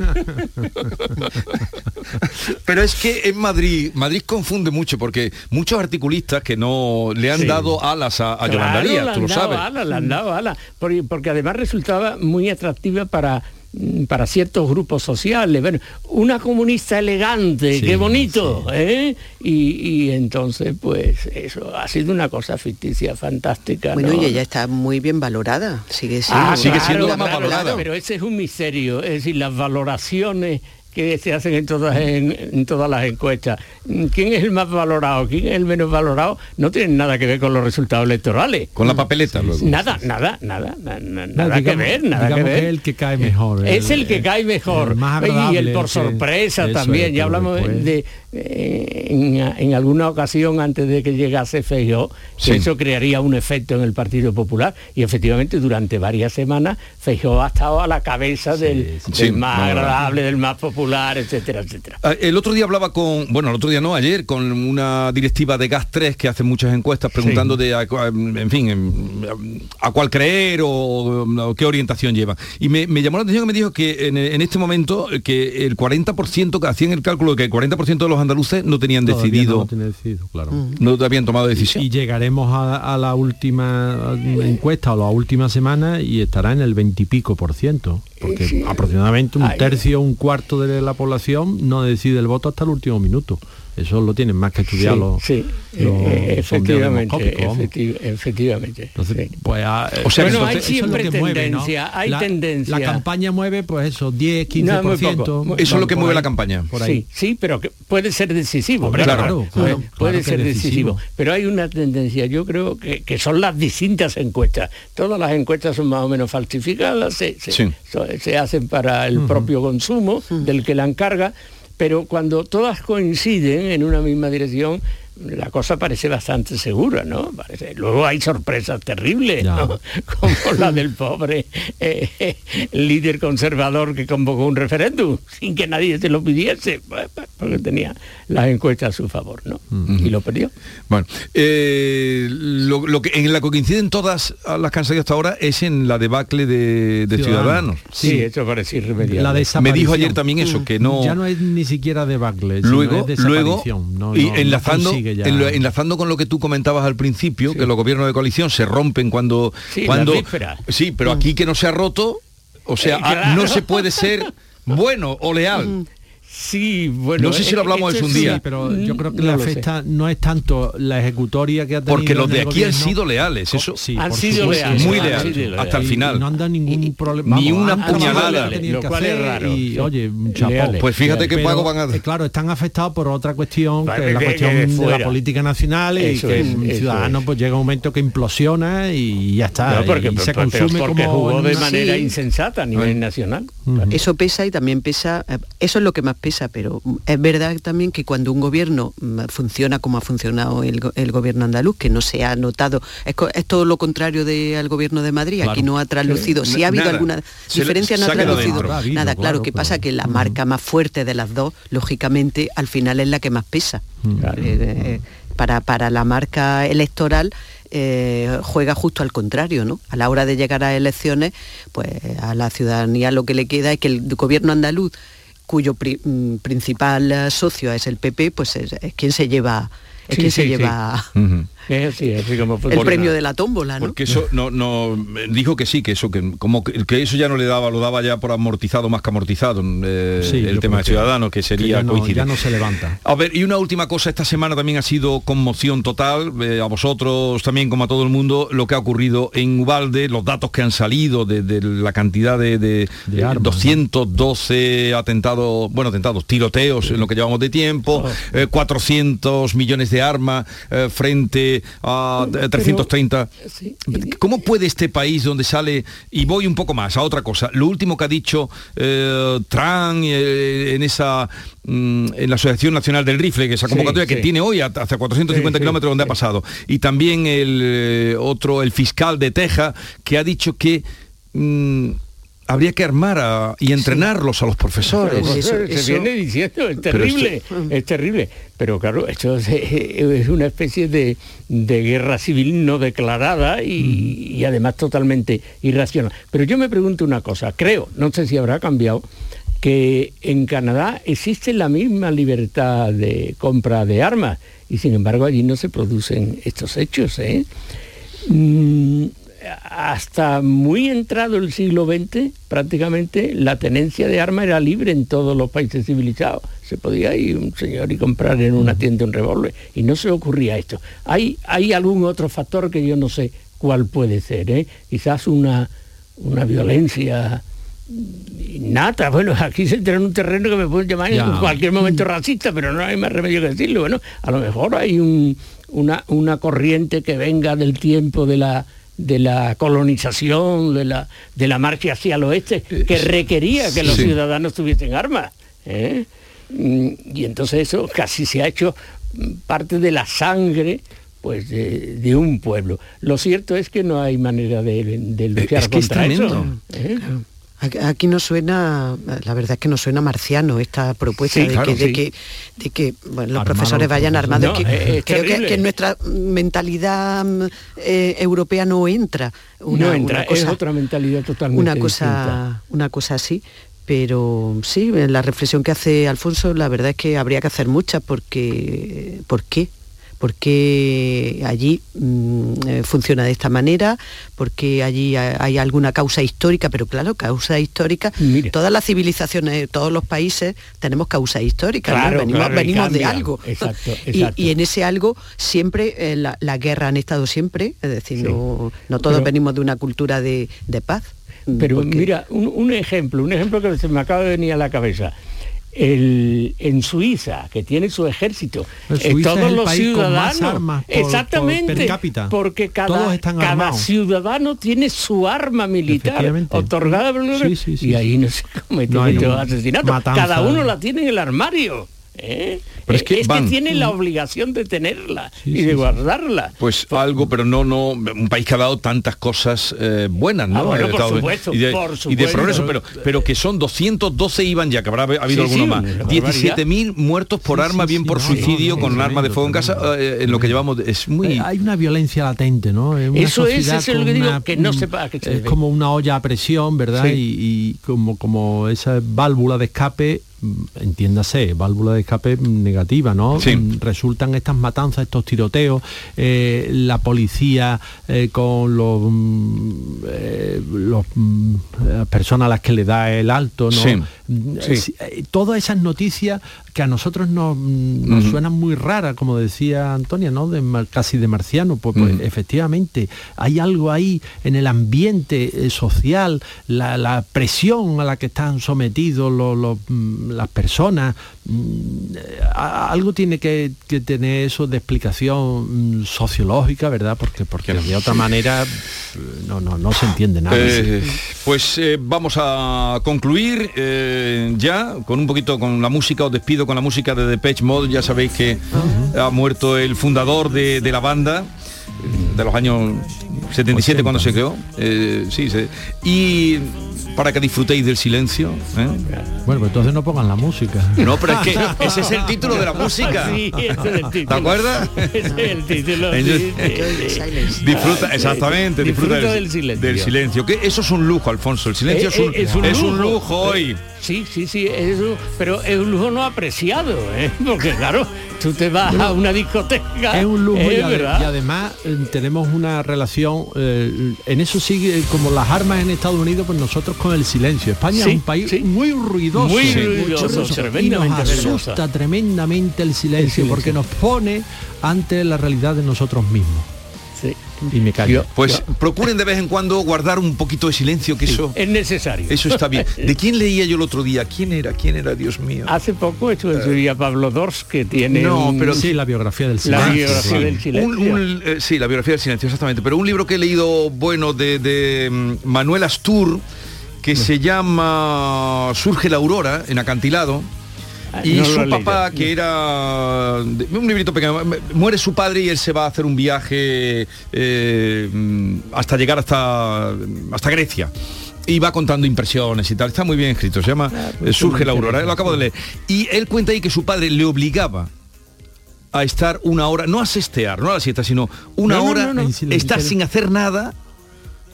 Pero es que en Madrid, Madrid confunde mucho porque muchos articulistas que no le han dado alas a, a Yolanda tú lo sabes. Alas, le han dado alas, porque, porque además resultaba muy atractiva para para ciertos grupos sociales. Bueno, una comunista elegante, qué bonito, ¿eh? Y, entonces, pues eso ha sido una cosa ficticia fantástica. Bueno, y ella está muy bien valorada, sigue ah, siendo, sigue siendo la más valorada. Pero ese es un misterio, es decir, las valoraciones que se hacen en todas, en, todas las encuestas. ¿Quién es el más valorado? ¿Quién es el menos valorado? No tienen nada que ver con los resultados electorales. Con la papeleta luego. Nada, nada, nada, nada, que ver, nada que ver. es el que cae mejor. es el que cae mejor. y el por sorpresa también. ya hablamos de, en, alguna ocasión antes de que llegase Feijóo, que eso crearía un efecto en el Partido Popular y efectivamente durante varias semanas Feijóo ha estado a la cabeza del, más agradable, del más popular, etcétera, etcétera. Ah, el otro día hablaba con, bueno, el otro día no, ayer, con una directiva de Gas 3 que hace muchas encuestas preguntando de, en fin, a cuál creer o, qué orientación lleva. Y me, llamó la atención que me dijo que en, en este momento que el 40%, que hacían el cálculo de que el 40% de los andaluces no tenían decidido. No, decidido claro. Mm. no habían tomado decisión. Y, llegaremos a, la última encuesta o la última semana y estará en el veintipico por ciento. Porque aproximadamente un tercio, un cuarto de la población no decide el voto hasta el último minuto. Eso lo tienen más que estudiar los, sí, eh, efectivamente, efectivamente. pues, ah, o sea, bueno, hay siempre tendencia, hay la, tendencia. La campaña mueve, pues eso, 10, 15%. eso es lo que mueve la campaña. Por ahí. Sí, sí, pero que puede ser decisivo. claro, puede, ser decisivo. Pero hay una tendencia, yo creo que, que, son las distintas encuestas. Todas las encuestas son más o menos falsificadas, se, se, hacen para el propio consumo del que la encarga pero cuando todas coinciden en una misma dirección, la cosa parece bastante segura, ¿no? Luego hay sorpresas terribles, (laughs) como la del pobre eh, (laughs) líder conservador que convocó un referéndum sin que nadie se lo pidiese, pues, porque tenía las encuestas a su favor, ¿no? Y lo perdió. Bueno, eh, lo, que en la que coinciden todas las que han salido hasta ahora es en la debacle de, Ciudadanos. Sí, eso parece irremediable. Me dijo ayer también eso, que no... Ya no es ni siquiera debacle, luego, luego y enlazando enlazando con lo que tú comentabas al principio, que los gobiernos de coalición se rompen cuando... Sí, cuando sí pero aquí que no se ha roto, o sea, ah, no se puede ser (laughs) bueno o leal. Sí, bueno. No sé si lo hablamos en un día. pero yo creo que la afecta no es tanto la ejecutoria que ha tenido. Porque los de aquí han sido leales, eso. Sí, han sido leales. Muy leales, hasta el final. no han dado ningún problema. Ni una puñalada. Lo cual es raro. Y, oye. Pues fíjate qué pago van a hacer. Claro, están afectados por otra cuestión, que es la cuestión de la política nacional y que un ciudadano pues llega un momento que implosiona y ya está. No, porque, y se consume porque como jugó de manera insensata a nivel nacional. Eso pesa y también pesa, eh, eso es lo que más pesa, pero es verdad también que cuando un gobierno mm, funciona como ha funcionado el, gobierno andaluz, que no se ha notado, es, todo lo contrario del gobierno de Madrid, aquí no ha traslucido, si ha habido alguna diferencia no ha traslucido nada, claro, que pasa que la marca más fuerte de las dos, lógicamente, al final es la que más pesa. Eh, eh, para, para la marca electoral eh, juega justo al contrario, ¿no? A la hora de llegar a elecciones, pues a la ciudadanía lo que le queda es que el gobierno andaluz cuyo mm, principal socio es el PP, pues es, quien se lleva es quien se lleva el premio de la tómbola, ¿no? Porque eso no, no dijo que sí, que eso que como que, eso ya no le daba, lo daba ya por amortizado más que amortizado eh, el tema de Ciudadanos, que sería que ya, no, se levanta. A ver, y una última cosa, esta semana también ha sido conmoción total, eh, a vosotros también como a todo el mundo, lo que ha ocurrido en Ubalde, los datos que han salido de, la cantidad de, de, 212 atentados, bueno, atentados, tiroteos en lo que llevamos de tiempo, 400 oh. eh, millones de armas frente a 330. ¿Cómo puede este país donde sale, y voy un poco más a otra cosa, lo último que ha dicho eh, Trump eh, en esa mm, en la Asociación Nacional del Rifle, que esa convocatoria que tiene hoy hasta 450 kilómetros donde ha pasado, y también el eh, otro, el fiscal de Texas, que ha dicho que mm, habría que armar y entrenarlos a los profesores. se viene diciendo, es terrible, es terrible. Pero claro, esto es, una especie de, guerra civil no declarada y, y, además totalmente irracional. Pero yo me pregunto una cosa, creo, no sé si habrá cambiado, que en Canadá existe la misma libertad de compra de armas y sin embargo allí no se producen estos hechos. ¿eh? Mm, hasta muy entrado el siglo XX, prácticamente la tenencia de armas era libre en todos los países civilizados. Se podía ir un señor y comprar en una tienda un revólver y no se ocurría esto. Hay, hay algún otro factor que yo no sé cuál puede ser, ¿eh? quizás una, una violencia innata. Bueno, aquí se entra en un terreno que me pueden llamar en cualquier momento racista, pero no hay más remedio que decirlo. Bueno, a lo mejor hay una, una corriente que venga del tiempo de la de la colonización, de la, de la marcha hacia el oeste, que requería que los ciudadanos tuviesen armas. ¿eh? Mm, y entonces eso casi se ha hecho parte de la sangre pues de, un pueblo. Lo cierto es que no hay manera de, de luchar contra eso. ¿eh? Aquí no suena, la verdad es que no suena marciano esta propuesta de, que, de, que, los profesores vayan armados. creo que, en nuestra mentalidad mm, eh, europea no entra. Una, no entra, cosa, es otra mentalidad totalmente una cosa, Una cosa así. Pero sí, la reflexión que hace Alfonso, la verdad es que habría que hacer mucha porque, ¿por qué? Porque allí mm, eh, funciona de esta manera, porque allí hay alguna causa histórica, pero claro, causa histórica, todas las civilizaciones, todos los países tenemos causa histórica, venimos, de algo. Y, en ese algo siempre, eh, la, guerra han estado siempre, es decir, no, todos venimos de una cultura de, paz. Pero mira, un, ejemplo, un ejemplo que se me acaba de venir a la cabeza en Suiza, que tiene su ejército, eh, todos los ciudadanos, exactamente, porque cada, cada ciudadano tiene su arma militar otorgada por y ahí no se cometen no asesinatos. Cada uno la tiene en el armario. ¿eh? Es que, tiene la obligación de tenerla y de guardarla. Pues algo, pero no, no, un país que ha dado tantas cosas eh, buenas, ¿no? Ah, por, supuesto, y de, progreso, pero, pero que son 212 iban ya, que habrá habido alguno más. 17.000 muertos por arma, bien por suicidio, con un arma de fuego en casa, eh, en lo que llevamos, es muy... Hay una violencia latente, ¿no? eso es, eso es lo que digo, que no sepa que Es como una olla a presión, ¿verdad? Y, como, como esa válvula de escape entiéndase, válvula de escape negativa, ¿no? Mm, resultan estas matanzas, estos tiroteos, eh, la policía eh, con los, mm, eh, los mm, personas a las que le da el alto, ¿no? Todas esas noticias que a nosotros nos, suenan muy raras, como decía Antonia, ¿no? De, casi de marciano, pues, pues efectivamente hay algo ahí en el ambiente eh, social, la, presión a la que están sometidos mm, las personas, mm, algo tiene que, tener eso de explicación mm, sociológica, ¿verdad? Porque, porque de otra manera no, no, no se entiende nada. pues vamos a concluir ya con un poquito con la música, os despido con la música de Depeche Mode, ya sabéis que ha muerto el fundador de, la banda de los años 77 cuando se creó. Eh, sí, sí. Y para que disfrutéis del silencio. ¿eh? Bueno, pues entonces no pongan la música. No, pero es que ese es el título de la música. (laughs) Sí, ese es el título. ¿Te acuerdas? (laughs) Ese es el título. disfruta, exactamente, disfruta, del, silencio. Que eso es un lujo, Alfonso. El silencio eh, es, un, es, un, lujo hoy. Sí, sí, sí, es pero es un lujo no apreciado, ¿eh? (laughs) porque claro, tú te vas a una discoteca. Es un lujo y, además eh, tenemos una relación, eh, en eso sigue como las armas en Estados Unidos, pues nosotros con el silencio. España es un país muy ruidoso, muy ruidoso, y nos asusta tremendamente el silencio, porque nos pone ante la realidad de nosotros mismos. Y me callo. Pues procuren de vez en cuando guardar un poquito de silencio, que eso es necesario. Eso está bien. (laughs) ¿De quién leía yo el otro día? ¿Quién era? ¿Quién era, Dios mío? Hace poco estuvo en su día Pablo Dors, que tiene. No, pero sí, la biografía del silencio. La biografía del silencio. Eh, sí, la biografía del silencio, exactamente. Pero un libro que he leído bueno de, mm, Manuel Astur, que se llama Surge la Aurora, en acantilado y su papá, que era un librito pequeño, muere su padre y él se va a hacer un viaje eh, hasta llegar hasta, hasta Grecia y va contando impresiones y tal. Está muy bien escrito, se llama ah, pues Surge la Aurora, lo acabo de leer. Y él cuenta ahí que su padre le obligaba a estar una hora, no a sestear, no a la siesta, sino una hora, estar sin hacer nada,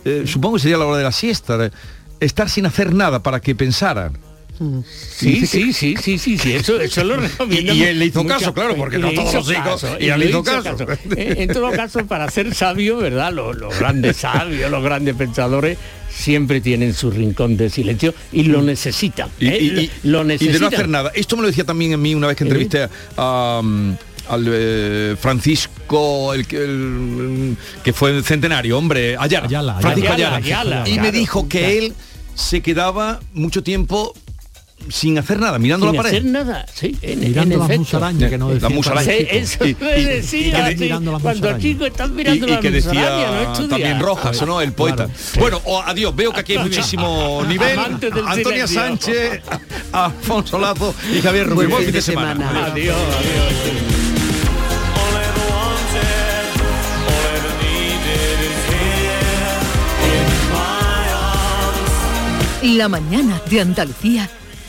eh, supongo que sería la hora de la siesta, estar sin hacer nada para que pensara. Sí, sí, sí, sí, sí, sí, eso, eso lo (laughs) recomiendo. Y, él le hizo caso, claro, porque no todos los hijos, y él le hizo caso. En, todo caso, para ser sabio, ¿verdad? Los, grandes (laughs) sabios, los grandes pensadores, siempre tienen su rincón de silencio y lo necesitan. Y, ¿eh? lo necesitan. y de no hacer nada. Esto me lo decía también en mí una vez que entrevisté a... al eh, Francisco, el, que fue el centenario, hombre, Ayala, Francisco Ayala, y me dijo que él se quedaba mucho tiempo sin hacer nada, mirando sin la pared. hacer nada, sí, en, mirando en la musaraña que no decía. La musaraña. eso y, me decía, y, cuando chicos están mirando y, la que decía no también Rojas, ¿no? El poeta. Bueno, oh, adiós, veo que aquí hay muchísimo (laughs) nivel. Antonia Sánchez, (laughs) Alfonso Lazo y Javier Rubio. Buen fin de semana. Adiós, adiós. La mañana de Andalucía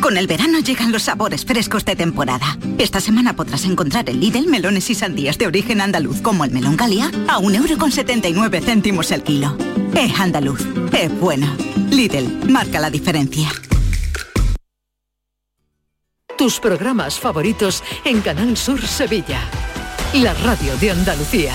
Con el verano llegan los sabores frescos de temporada. Esta semana podrás encontrar en Lidl melones y sandías de origen andaluz como el melón Galia a 1,79€ céntimos el kilo. Es andaluz, es bueno. Lidl, marca la diferencia. Tus programas favoritos en Canal Sur Sevilla. La radio de Andalucía.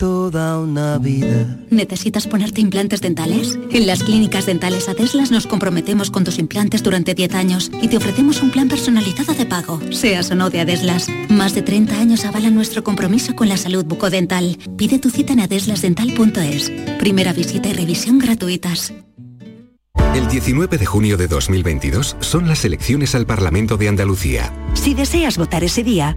toda una vida. ¿Necesitas ponerte implantes dentales? En las clínicas dentales Adeslas nos comprometemos con tus implantes durante 10 años y te ofrecemos un plan personalizado de pago, seas o no de Adeslas. Más de 30 años avalan nuestro compromiso con la salud bucodental. Pide tu cita en adeslasdental.es. Primera visita y revisión gratuitas. El 19 de junio de 2022 son las elecciones al Parlamento de Andalucía. Si deseas votar ese día,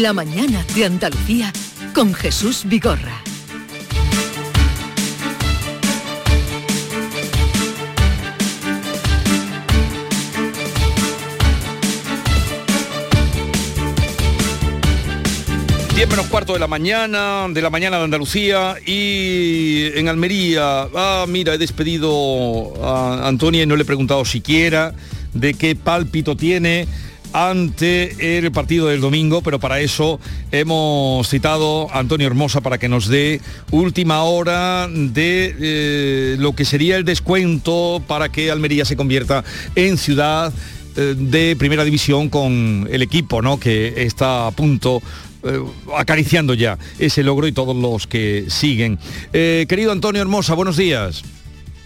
La mañana de Andalucía con Jesús Vigorra. Diez menos cuarto de la mañana, de la mañana de Andalucía y en Almería. Ah, mira, he despedido a Antonia y no le he preguntado siquiera de qué pálpito tiene ante el partido del domingo, pero para eso hemos citado a Antonio Hermosa para que nos dé última hora de eh, lo que sería el descuento para que Almería se convierta en ciudad eh, de primera división con el equipo ¿no? que está a punto eh, acariciando ya ese logro y todos los que siguen. querido Antonio Hermosa, buenos días.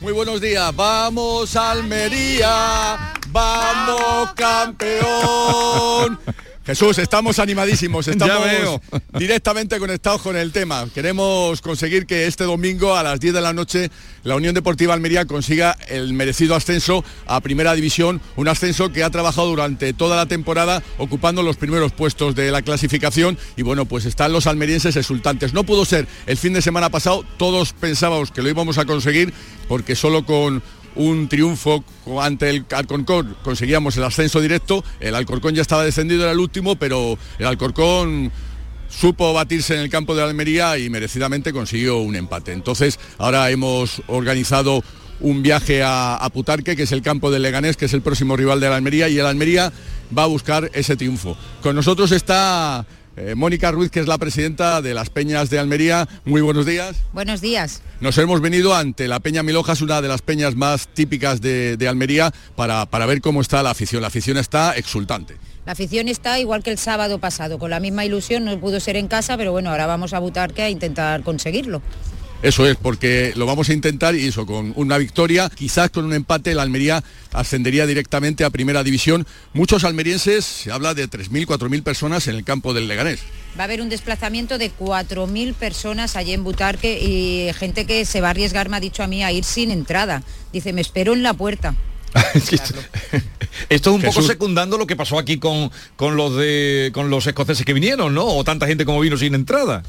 Muy buenos días, vamos Almería, vamos campeón. (laughs) Jesús, estamos animadísimos, (laughs) estamos directamente conectados con el tema. Queremos conseguir que este domingo a las 10 de la noche la Unión Deportiva Almería consiga el merecido ascenso a Primera División, un ascenso que ha trabajado durante toda la temporada ocupando los primeros puestos de la clasificación y bueno, pues están los almerienses exultantes. No pudo ser el fin de semana pasado, todos pensábamos que lo íbamos a conseguir porque solo con un triunfo ante el Alcorcón, conseguíamos el ascenso directo, el Alcorcón ya estaba descendido, era el último, pero el Alcorcón supo batirse en el campo de Almería y merecidamente consiguió un empate. Entonces, ahora hemos organizado un viaje a, Putarque, que es el campo del Leganés, que es el próximo rival de la Almería, y el Almería va a buscar ese triunfo. Con nosotros está eh, Mónica Ruiz, que es la presidenta de las Peñas de Almería. Muy buenos días. Buenos días. Nos hemos venido ante la Peña Milojas, una de las peñas más típicas de, Almería, para, para ver cómo está la afición. La afición está exultante. La afición está igual que el sábado pasado, con la misma ilusión, no pudo ser en casa, pero bueno, ahora vamos a Butarque a intentar conseguirlo. Eso es, porque lo vamos a intentar y eso, con una victoria, quizás con un empate, la Almería ascendería directamente a Primera División. Muchos almerienses, se habla de 3.000, 4.000 personas en el campo del Leganés. Va a haber un desplazamiento de 4.000 personas allí en Butarque y gente que se va a arriesgar, me ha dicho a mí, a ir sin entrada. Dice, me espero en la puerta. (laughs) Esto es un poco secundando lo que pasó aquí con, con, los de, con los escoceses que vinieron, ¿no? O tanta gente como vino sin entrada.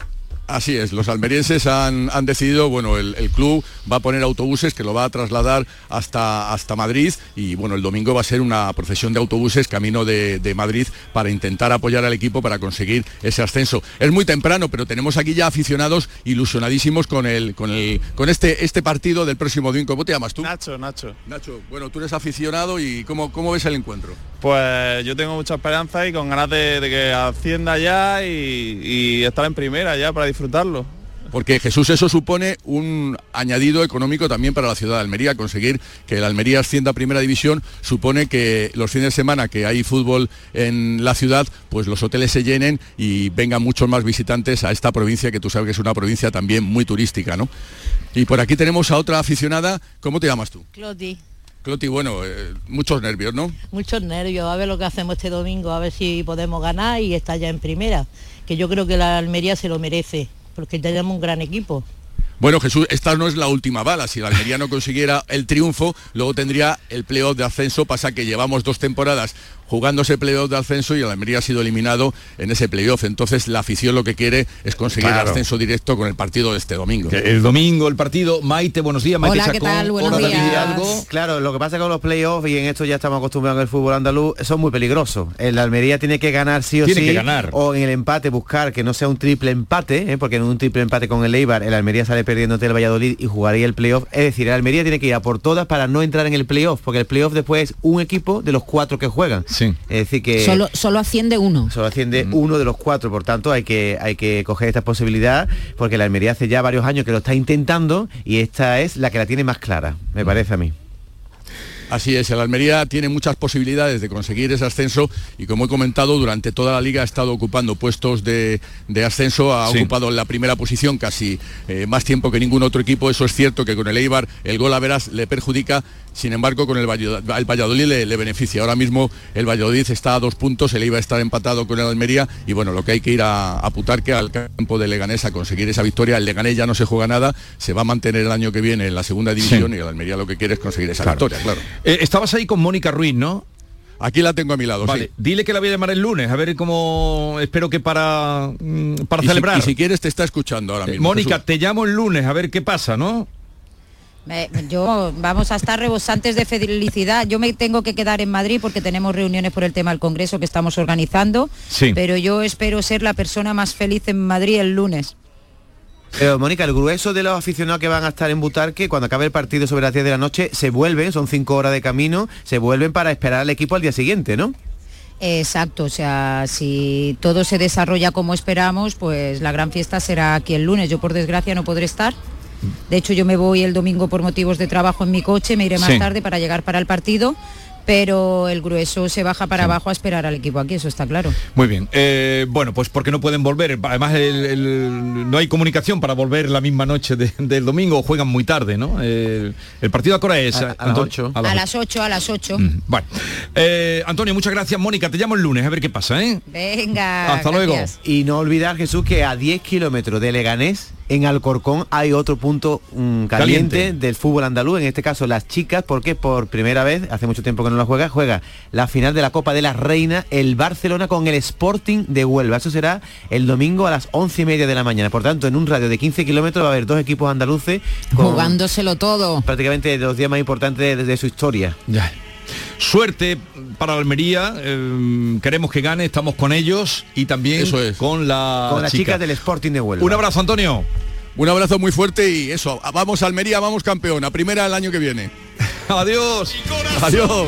Así es, los almerienses han, decidido, bueno, el, club va a poner autobuses que lo va a trasladar hasta, hasta Madrid y bueno, el domingo va a ser una procesión de autobuses camino de, Madrid para intentar apoyar al equipo para conseguir ese ascenso. Es muy temprano, pero tenemos aquí ya aficionados ilusionadísimos con el, con el, con este, este partido del próximo domingo. ¿Cómo te llamas tú? Nacho, Nacho. Nacho, bueno, tú eres aficionado y ¿cómo, cómo ves el encuentro? Pues yo tengo mucha esperanza y con ganas de, que ascienda ya y, y estar en primera ya para disfrutar disfrutarlo. Porque Jesús, eso supone un añadido económico también para la ciudad de Almería. Conseguir que el Almería ascienda a primera división supone que los fines de semana que hay fútbol en la ciudad, pues los hoteles se llenen y vengan muchos más visitantes a esta provincia, que tú sabes que es una provincia también muy turística, ¿no? Y por aquí tenemos a otra aficionada. ¿Cómo te llamas tú? Cloti. Cloti, bueno, eh, muchos nervios, ¿no? Muchos nervios, a ver lo que hacemos este domingo, a ver si podemos ganar y estar ya en primera, que yo creo que la Almería se lo merece porque tenemos un gran equipo. Bueno, Jesús, esta no es la última bala. Si el Almería no consiguiera el triunfo, luego tendría el playoff de ascenso. Pasa que llevamos dos temporadas jugando ese playoff de ascenso y el Almería ha sido eliminado en ese playoff. Entonces la afición lo que quiere es conseguir el ascenso directo con el partido de este domingo. El domingo el partido. Maite, buenos días. Maite Hola, ¿qué tal? Buenos días. Claro, lo que pasa con los playoffs, y en esto ya estamos acostumbrados en el fútbol andaluz, son muy peligrosos. El Almería tiene que ganar sí o tiene sí. Que ganar. O en el empate buscar que no sea un triple empate, ¿eh? porque en un triple empate con el Eibar, el Almería sale perdiendo ante el Valladolid y jugaría el playoff. Es decir, el Almería tiene que ir a por todas para no entrar en el playoff, porque el playoff después es un equipo de los cuatro que juegan. Sí. Es decir, que Solo, solo asciende uno. Solo asciende uno de los cuatro, por tanto hay que, hay que coger esta posibilidad porque la Almería hace ya varios años que lo está intentando y esta es la que la tiene más clara, me parece a mí. Así es, el Almería tiene muchas posibilidades de conseguir ese ascenso y como he comentado, durante toda la liga ha estado ocupando puestos de, ascenso, ha ocupado la primera posición casi eh, más tiempo que ningún otro equipo. Eso es cierto que con el Eibar el gol a veras le perjudica, sin embargo con el Valladolid, le, beneficia. Ahora mismo el Valladolid está a dos puntos, el Eibar está empatado con el Almería y bueno, lo que hay que ir a, a que al campo de Leganés a conseguir esa victoria. El Leganés ya no se juega nada, se va a mantener el año que viene en la segunda división y el Almería lo que quiere es conseguir esa victoria, claro. Eh, estabas ahí con Mónica Ruiz, ¿no? Aquí la tengo a mi lado. Vale, sí. dile que la voy a llamar el lunes, a ver cómo espero que para mm, para celebrar. y si quieres te está escuchando ahora mismo. Mónica, te llamo el lunes a ver qué pasa, ¿no? Yo vamos a estar rebosantes de felicidad. Yo me tengo que quedar en Madrid porque tenemos reuniones por el tema del Congreso que estamos organizando. Sí. Pero yo espero ser la persona más feliz en Madrid el lunes. Pero Mónica, el grueso de los aficionados que van a estar en Butarque, cuando acabe el partido sobre las 10 de la noche, se vuelven, son cinco horas de camino, se vuelven para esperar al equipo al día siguiente, ¿no? Exacto, o sea, si todo se desarrolla como esperamos, pues la gran fiesta será aquí el lunes. Yo por desgracia no podré estar. De hecho, yo me voy el domingo por motivos de trabajo en mi coche, me iré más Sí. tarde para llegar para el partido, pero el grueso se baja para abajo a esperar al equipo aquí, eso está claro. Muy bien. Eh, bueno, pues porque no pueden volver. Además, el- el- no hay comunicación para volver la misma noche de- del domingo. o Juegan muy tarde, ¿no? El, el partido es. A- a las Antonio? ocho. A A las las 8, a las 8. Mm, Bueno, Eh, Antonio, muchas gracias. Mónica, te llamo el lunes a ver qué pasa, ¿eh? Venga. Hasta luego. Y no olvidar, Jesús, que a 10 kilómetros de Leganés, en Alcorcón, hay otro punto mm, caliente, Caliente. del fútbol andaluz, en este caso las chicas, porque por primera vez, hace mucho tiempo que no la juega, juega la final de la Copa de las Reinas, el Barcelona con el Sporting de Huelva. Eso será el domingo a las 11 y media de la mañana. Por tanto, en un radio de 15 kilómetros va a haber dos equipos andaluces con Jugándoselo todo. prácticamente los días más importantes de, de su historia. Ya. Suerte para la Almería, eh, queremos que gane, estamos con ellos y también Eso es. con la con las chica. chicas del Sporting de Huelva. Un abrazo, Antonio. Un abrazo muy fuerte y eso, vamos Almería, vamos campeón, a primera el año que viene. (laughs) Adiós. Adiós.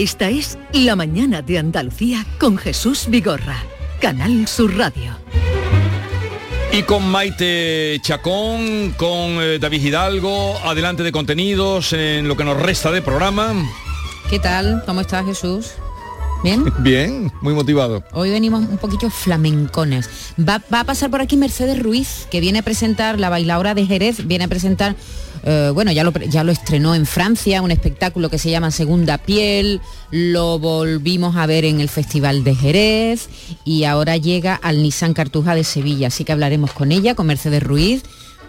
Esta es La Mañana de Andalucía con Jesús Vigorra, Canal Sur Radio. Y con Maite Chacón, con eh, David Hidalgo, adelante de contenidos en lo que nos resta de programa. ¿Qué tal? ¿Cómo estás Jesús? ¿Bien? (laughs) Bien, muy motivado. Hoy venimos un poquito flamencones. Va, va, a pasar por aquí Mercedes Ruiz, que viene a presentar, la bailadora de Jerez, viene a presentar eh, bueno, ya lo, ya lo estrenó en Francia, un espectáculo que se llama Segunda Piel, lo volvimos a ver en el Festival de Jerez y ahora llega al Nissan Cartuja de Sevilla, así que hablaremos con ella, con Mercedes Ruiz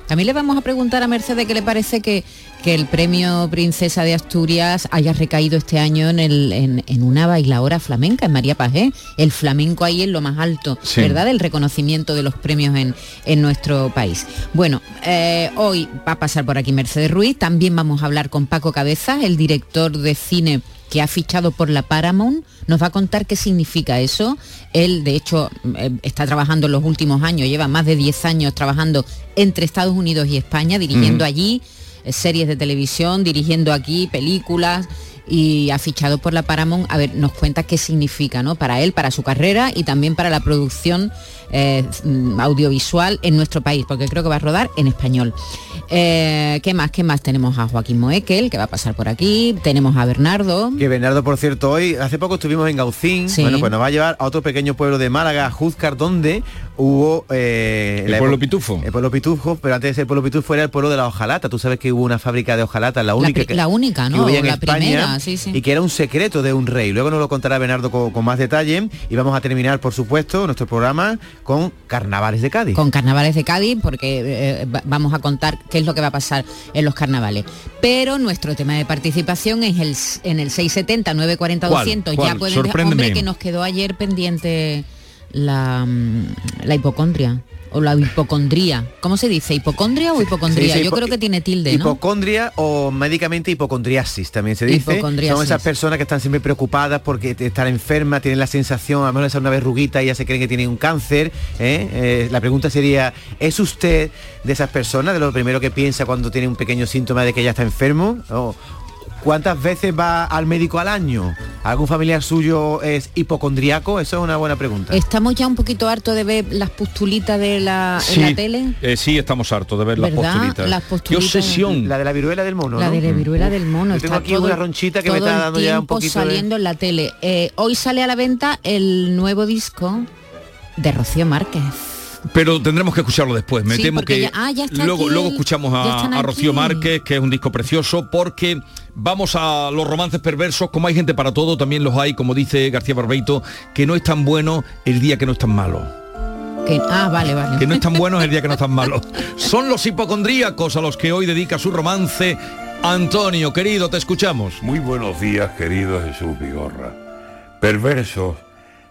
también le vamos a preguntar a Mercedes qué le parece que, que el premio Princesa de Asturias haya recaído este año en, el, en, una bailadora flamenca, en María Pajé. El flamenco ahí es lo más alto, ¿verdad? El reconocimiento de los premios en, en nuestro país. Bueno, eh, hoy va a pasar por aquí Mercedes Ruiz. También vamos a hablar con Paco Cabeza, el director de cine que ha fichado por la Paramount, nos va a contar qué significa eso. Él, de hecho, eh, está trabajando en los últimos años, lleva más de 10 años trabajando entre Estados Unidos y España, dirigiendo allí eh, series de televisión, dirigiendo aquí películas y ha fichado por la Paramount. A ver, nos cuenta qué significa, ¿no? Para él, para su carrera y también para la producción eh, audiovisual en nuestro país, porque creo que va a rodar en español. Eh, ¿Qué más? ¿Qué más? Tenemos a Joaquín Moekel, que va a pasar por aquí. Tenemos a Bernardo. Que Bernardo, por cierto, hoy, hace poco estuvimos en Gaucín. Bueno, pues nos va a llevar a otro pequeño pueblo de Málaga, Juzcar, donde hubo... Eh, el pueblo Pitufo. El pueblo Pitufo, pero antes de ser pueblo Pitufo era el pueblo de la hojalata. Tú sabes que hubo una fábrica de hojalata, la única La, la única, ¿no? en la primera, sí, sí. Y que era un secreto de un rey. Luego nos lo contará Bernardo con, más detalle. Y vamos a terminar, por supuesto, nuestro programa con Carnavales de Cádiz. Con Carnavales de Cádiz, porque eh, vamos a contar qué es lo que va a pasar en los carnavales. Pero nuestro tema de participación es el, en el 670 940 200. Ya pueden hombre que nos quedó ayer pendiente la, mm, la hipocondria o la hipocondría. ¿Cómo se dice? ¿Hipocondria o hipocondría? Yo creo que tiene tilde, ¿no? Hipocondria o médicamente hipocondriasis también se dice. Son esas personas que están siempre preocupadas porque están enfermas, tienen la sensación, a lo mejor es una verruguita y ya se creen que tienen un cáncer. ¿eh? Eh, la pregunta sería, ¿es usted de esas personas, de lo primero que piensa cuando tiene un pequeño síntoma de que ya está enfermo? ¿O, ¿Cuántas veces va al médico al año? ¿Algún familiar suyo es hipocondriaco? Eso es una buena pregunta. ¿Estamos ya un poquito hartos de ver las postulitas de la, en la tele? Eh, sí, estamos hartos de ver las postulitas. las postulitas. Qué obsesión. La de la viruela del mono, La de la viruela del mono. Yo tengo aquí una ronchita que me está dando ya un poquito saliendo en la tele. Eh, hoy sale a la venta el nuevo disco de Rocío Márquez. Pero tendremos que escucharlo después. Me temo que ah, luego, luego escuchamos a, Rocío Márquez, que es un disco precioso, porque vamos a los romances perversos, como hay gente para todo, también los hay, como dice García Barbeito, que no es tan bueno el día que no es tan malo. Que, ah, vale, vale. Que no es tan bueno el día que no es tan malo. (laughs) Son los hipocondríacos a los que hoy dedica su romance. Antonio, querido, te escuchamos. Muy buenos días, querido Jesús Vigorra. Perversos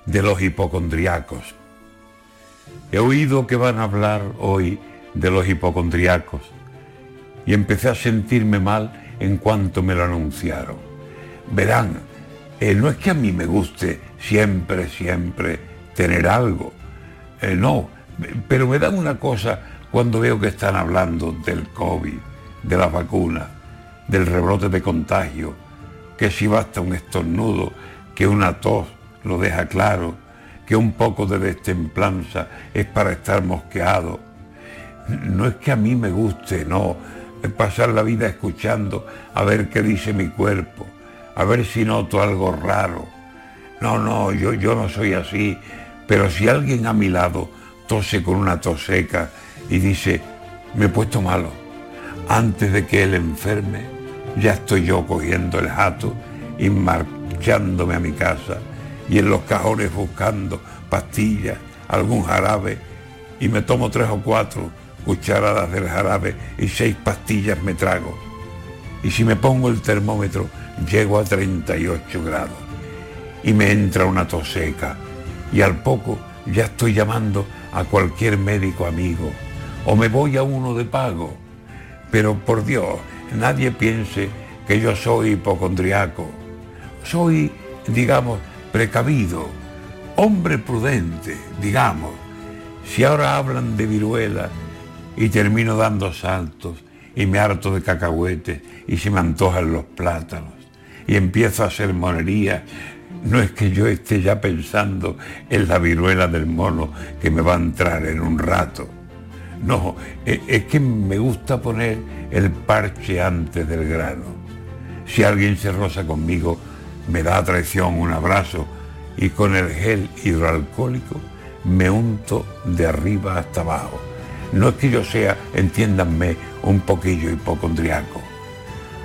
de los hipocondriacos He oído que van a hablar hoy de los hipocondriacos y empecé a sentirme mal en cuanto me lo anunciaron. Verán, eh, no es que a mí me guste siempre, siempre tener algo, eh, no, pero me dan una cosa cuando veo que están hablando del COVID, de la vacuna, del rebrote de contagio, que si basta un estornudo, que una tos lo deja claro, que un poco de destemplanza es para estar mosqueado. No es que a mí me guste, no, pasar la vida escuchando a ver qué dice mi cuerpo, a ver si noto algo raro. No, no, yo, yo no soy así, pero si alguien a mi lado tose con una tos seca y dice, me he puesto malo, antes de que él enferme, ya estoy yo cogiendo el jato y marchándome a mi casa y en los cajones buscando pastillas, algún jarabe y me tomo tres o cuatro cucharadas del jarabe y seis pastillas me trago. Y si me pongo el termómetro, llego a 38 grados. Y me entra una tos seca. Y al poco ya estoy llamando a cualquier médico amigo. O me voy a uno de pago. Pero por Dios, nadie piense que yo soy hipocondriaco. Soy, digamos, precavido, hombre prudente, digamos. Si ahora hablan de viruela y termino dando saltos y me harto de cacahuetes y se me antojan los plátanos y empiezo a hacer monería, no es que yo esté ya pensando en la viruela del mono que me va a entrar en un rato. No, e, es que me gusta poner el parche antes del grano. Si alguien se roza conmigo, me da traición un abrazo y con el gel hidroalcohólico me unto de arriba hasta abajo. No es que yo sea, entiéndanme, un poquillo hipocondriaco.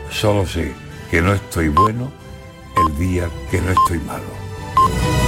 Solo sé que no estoy bueno el día que no estoy malo.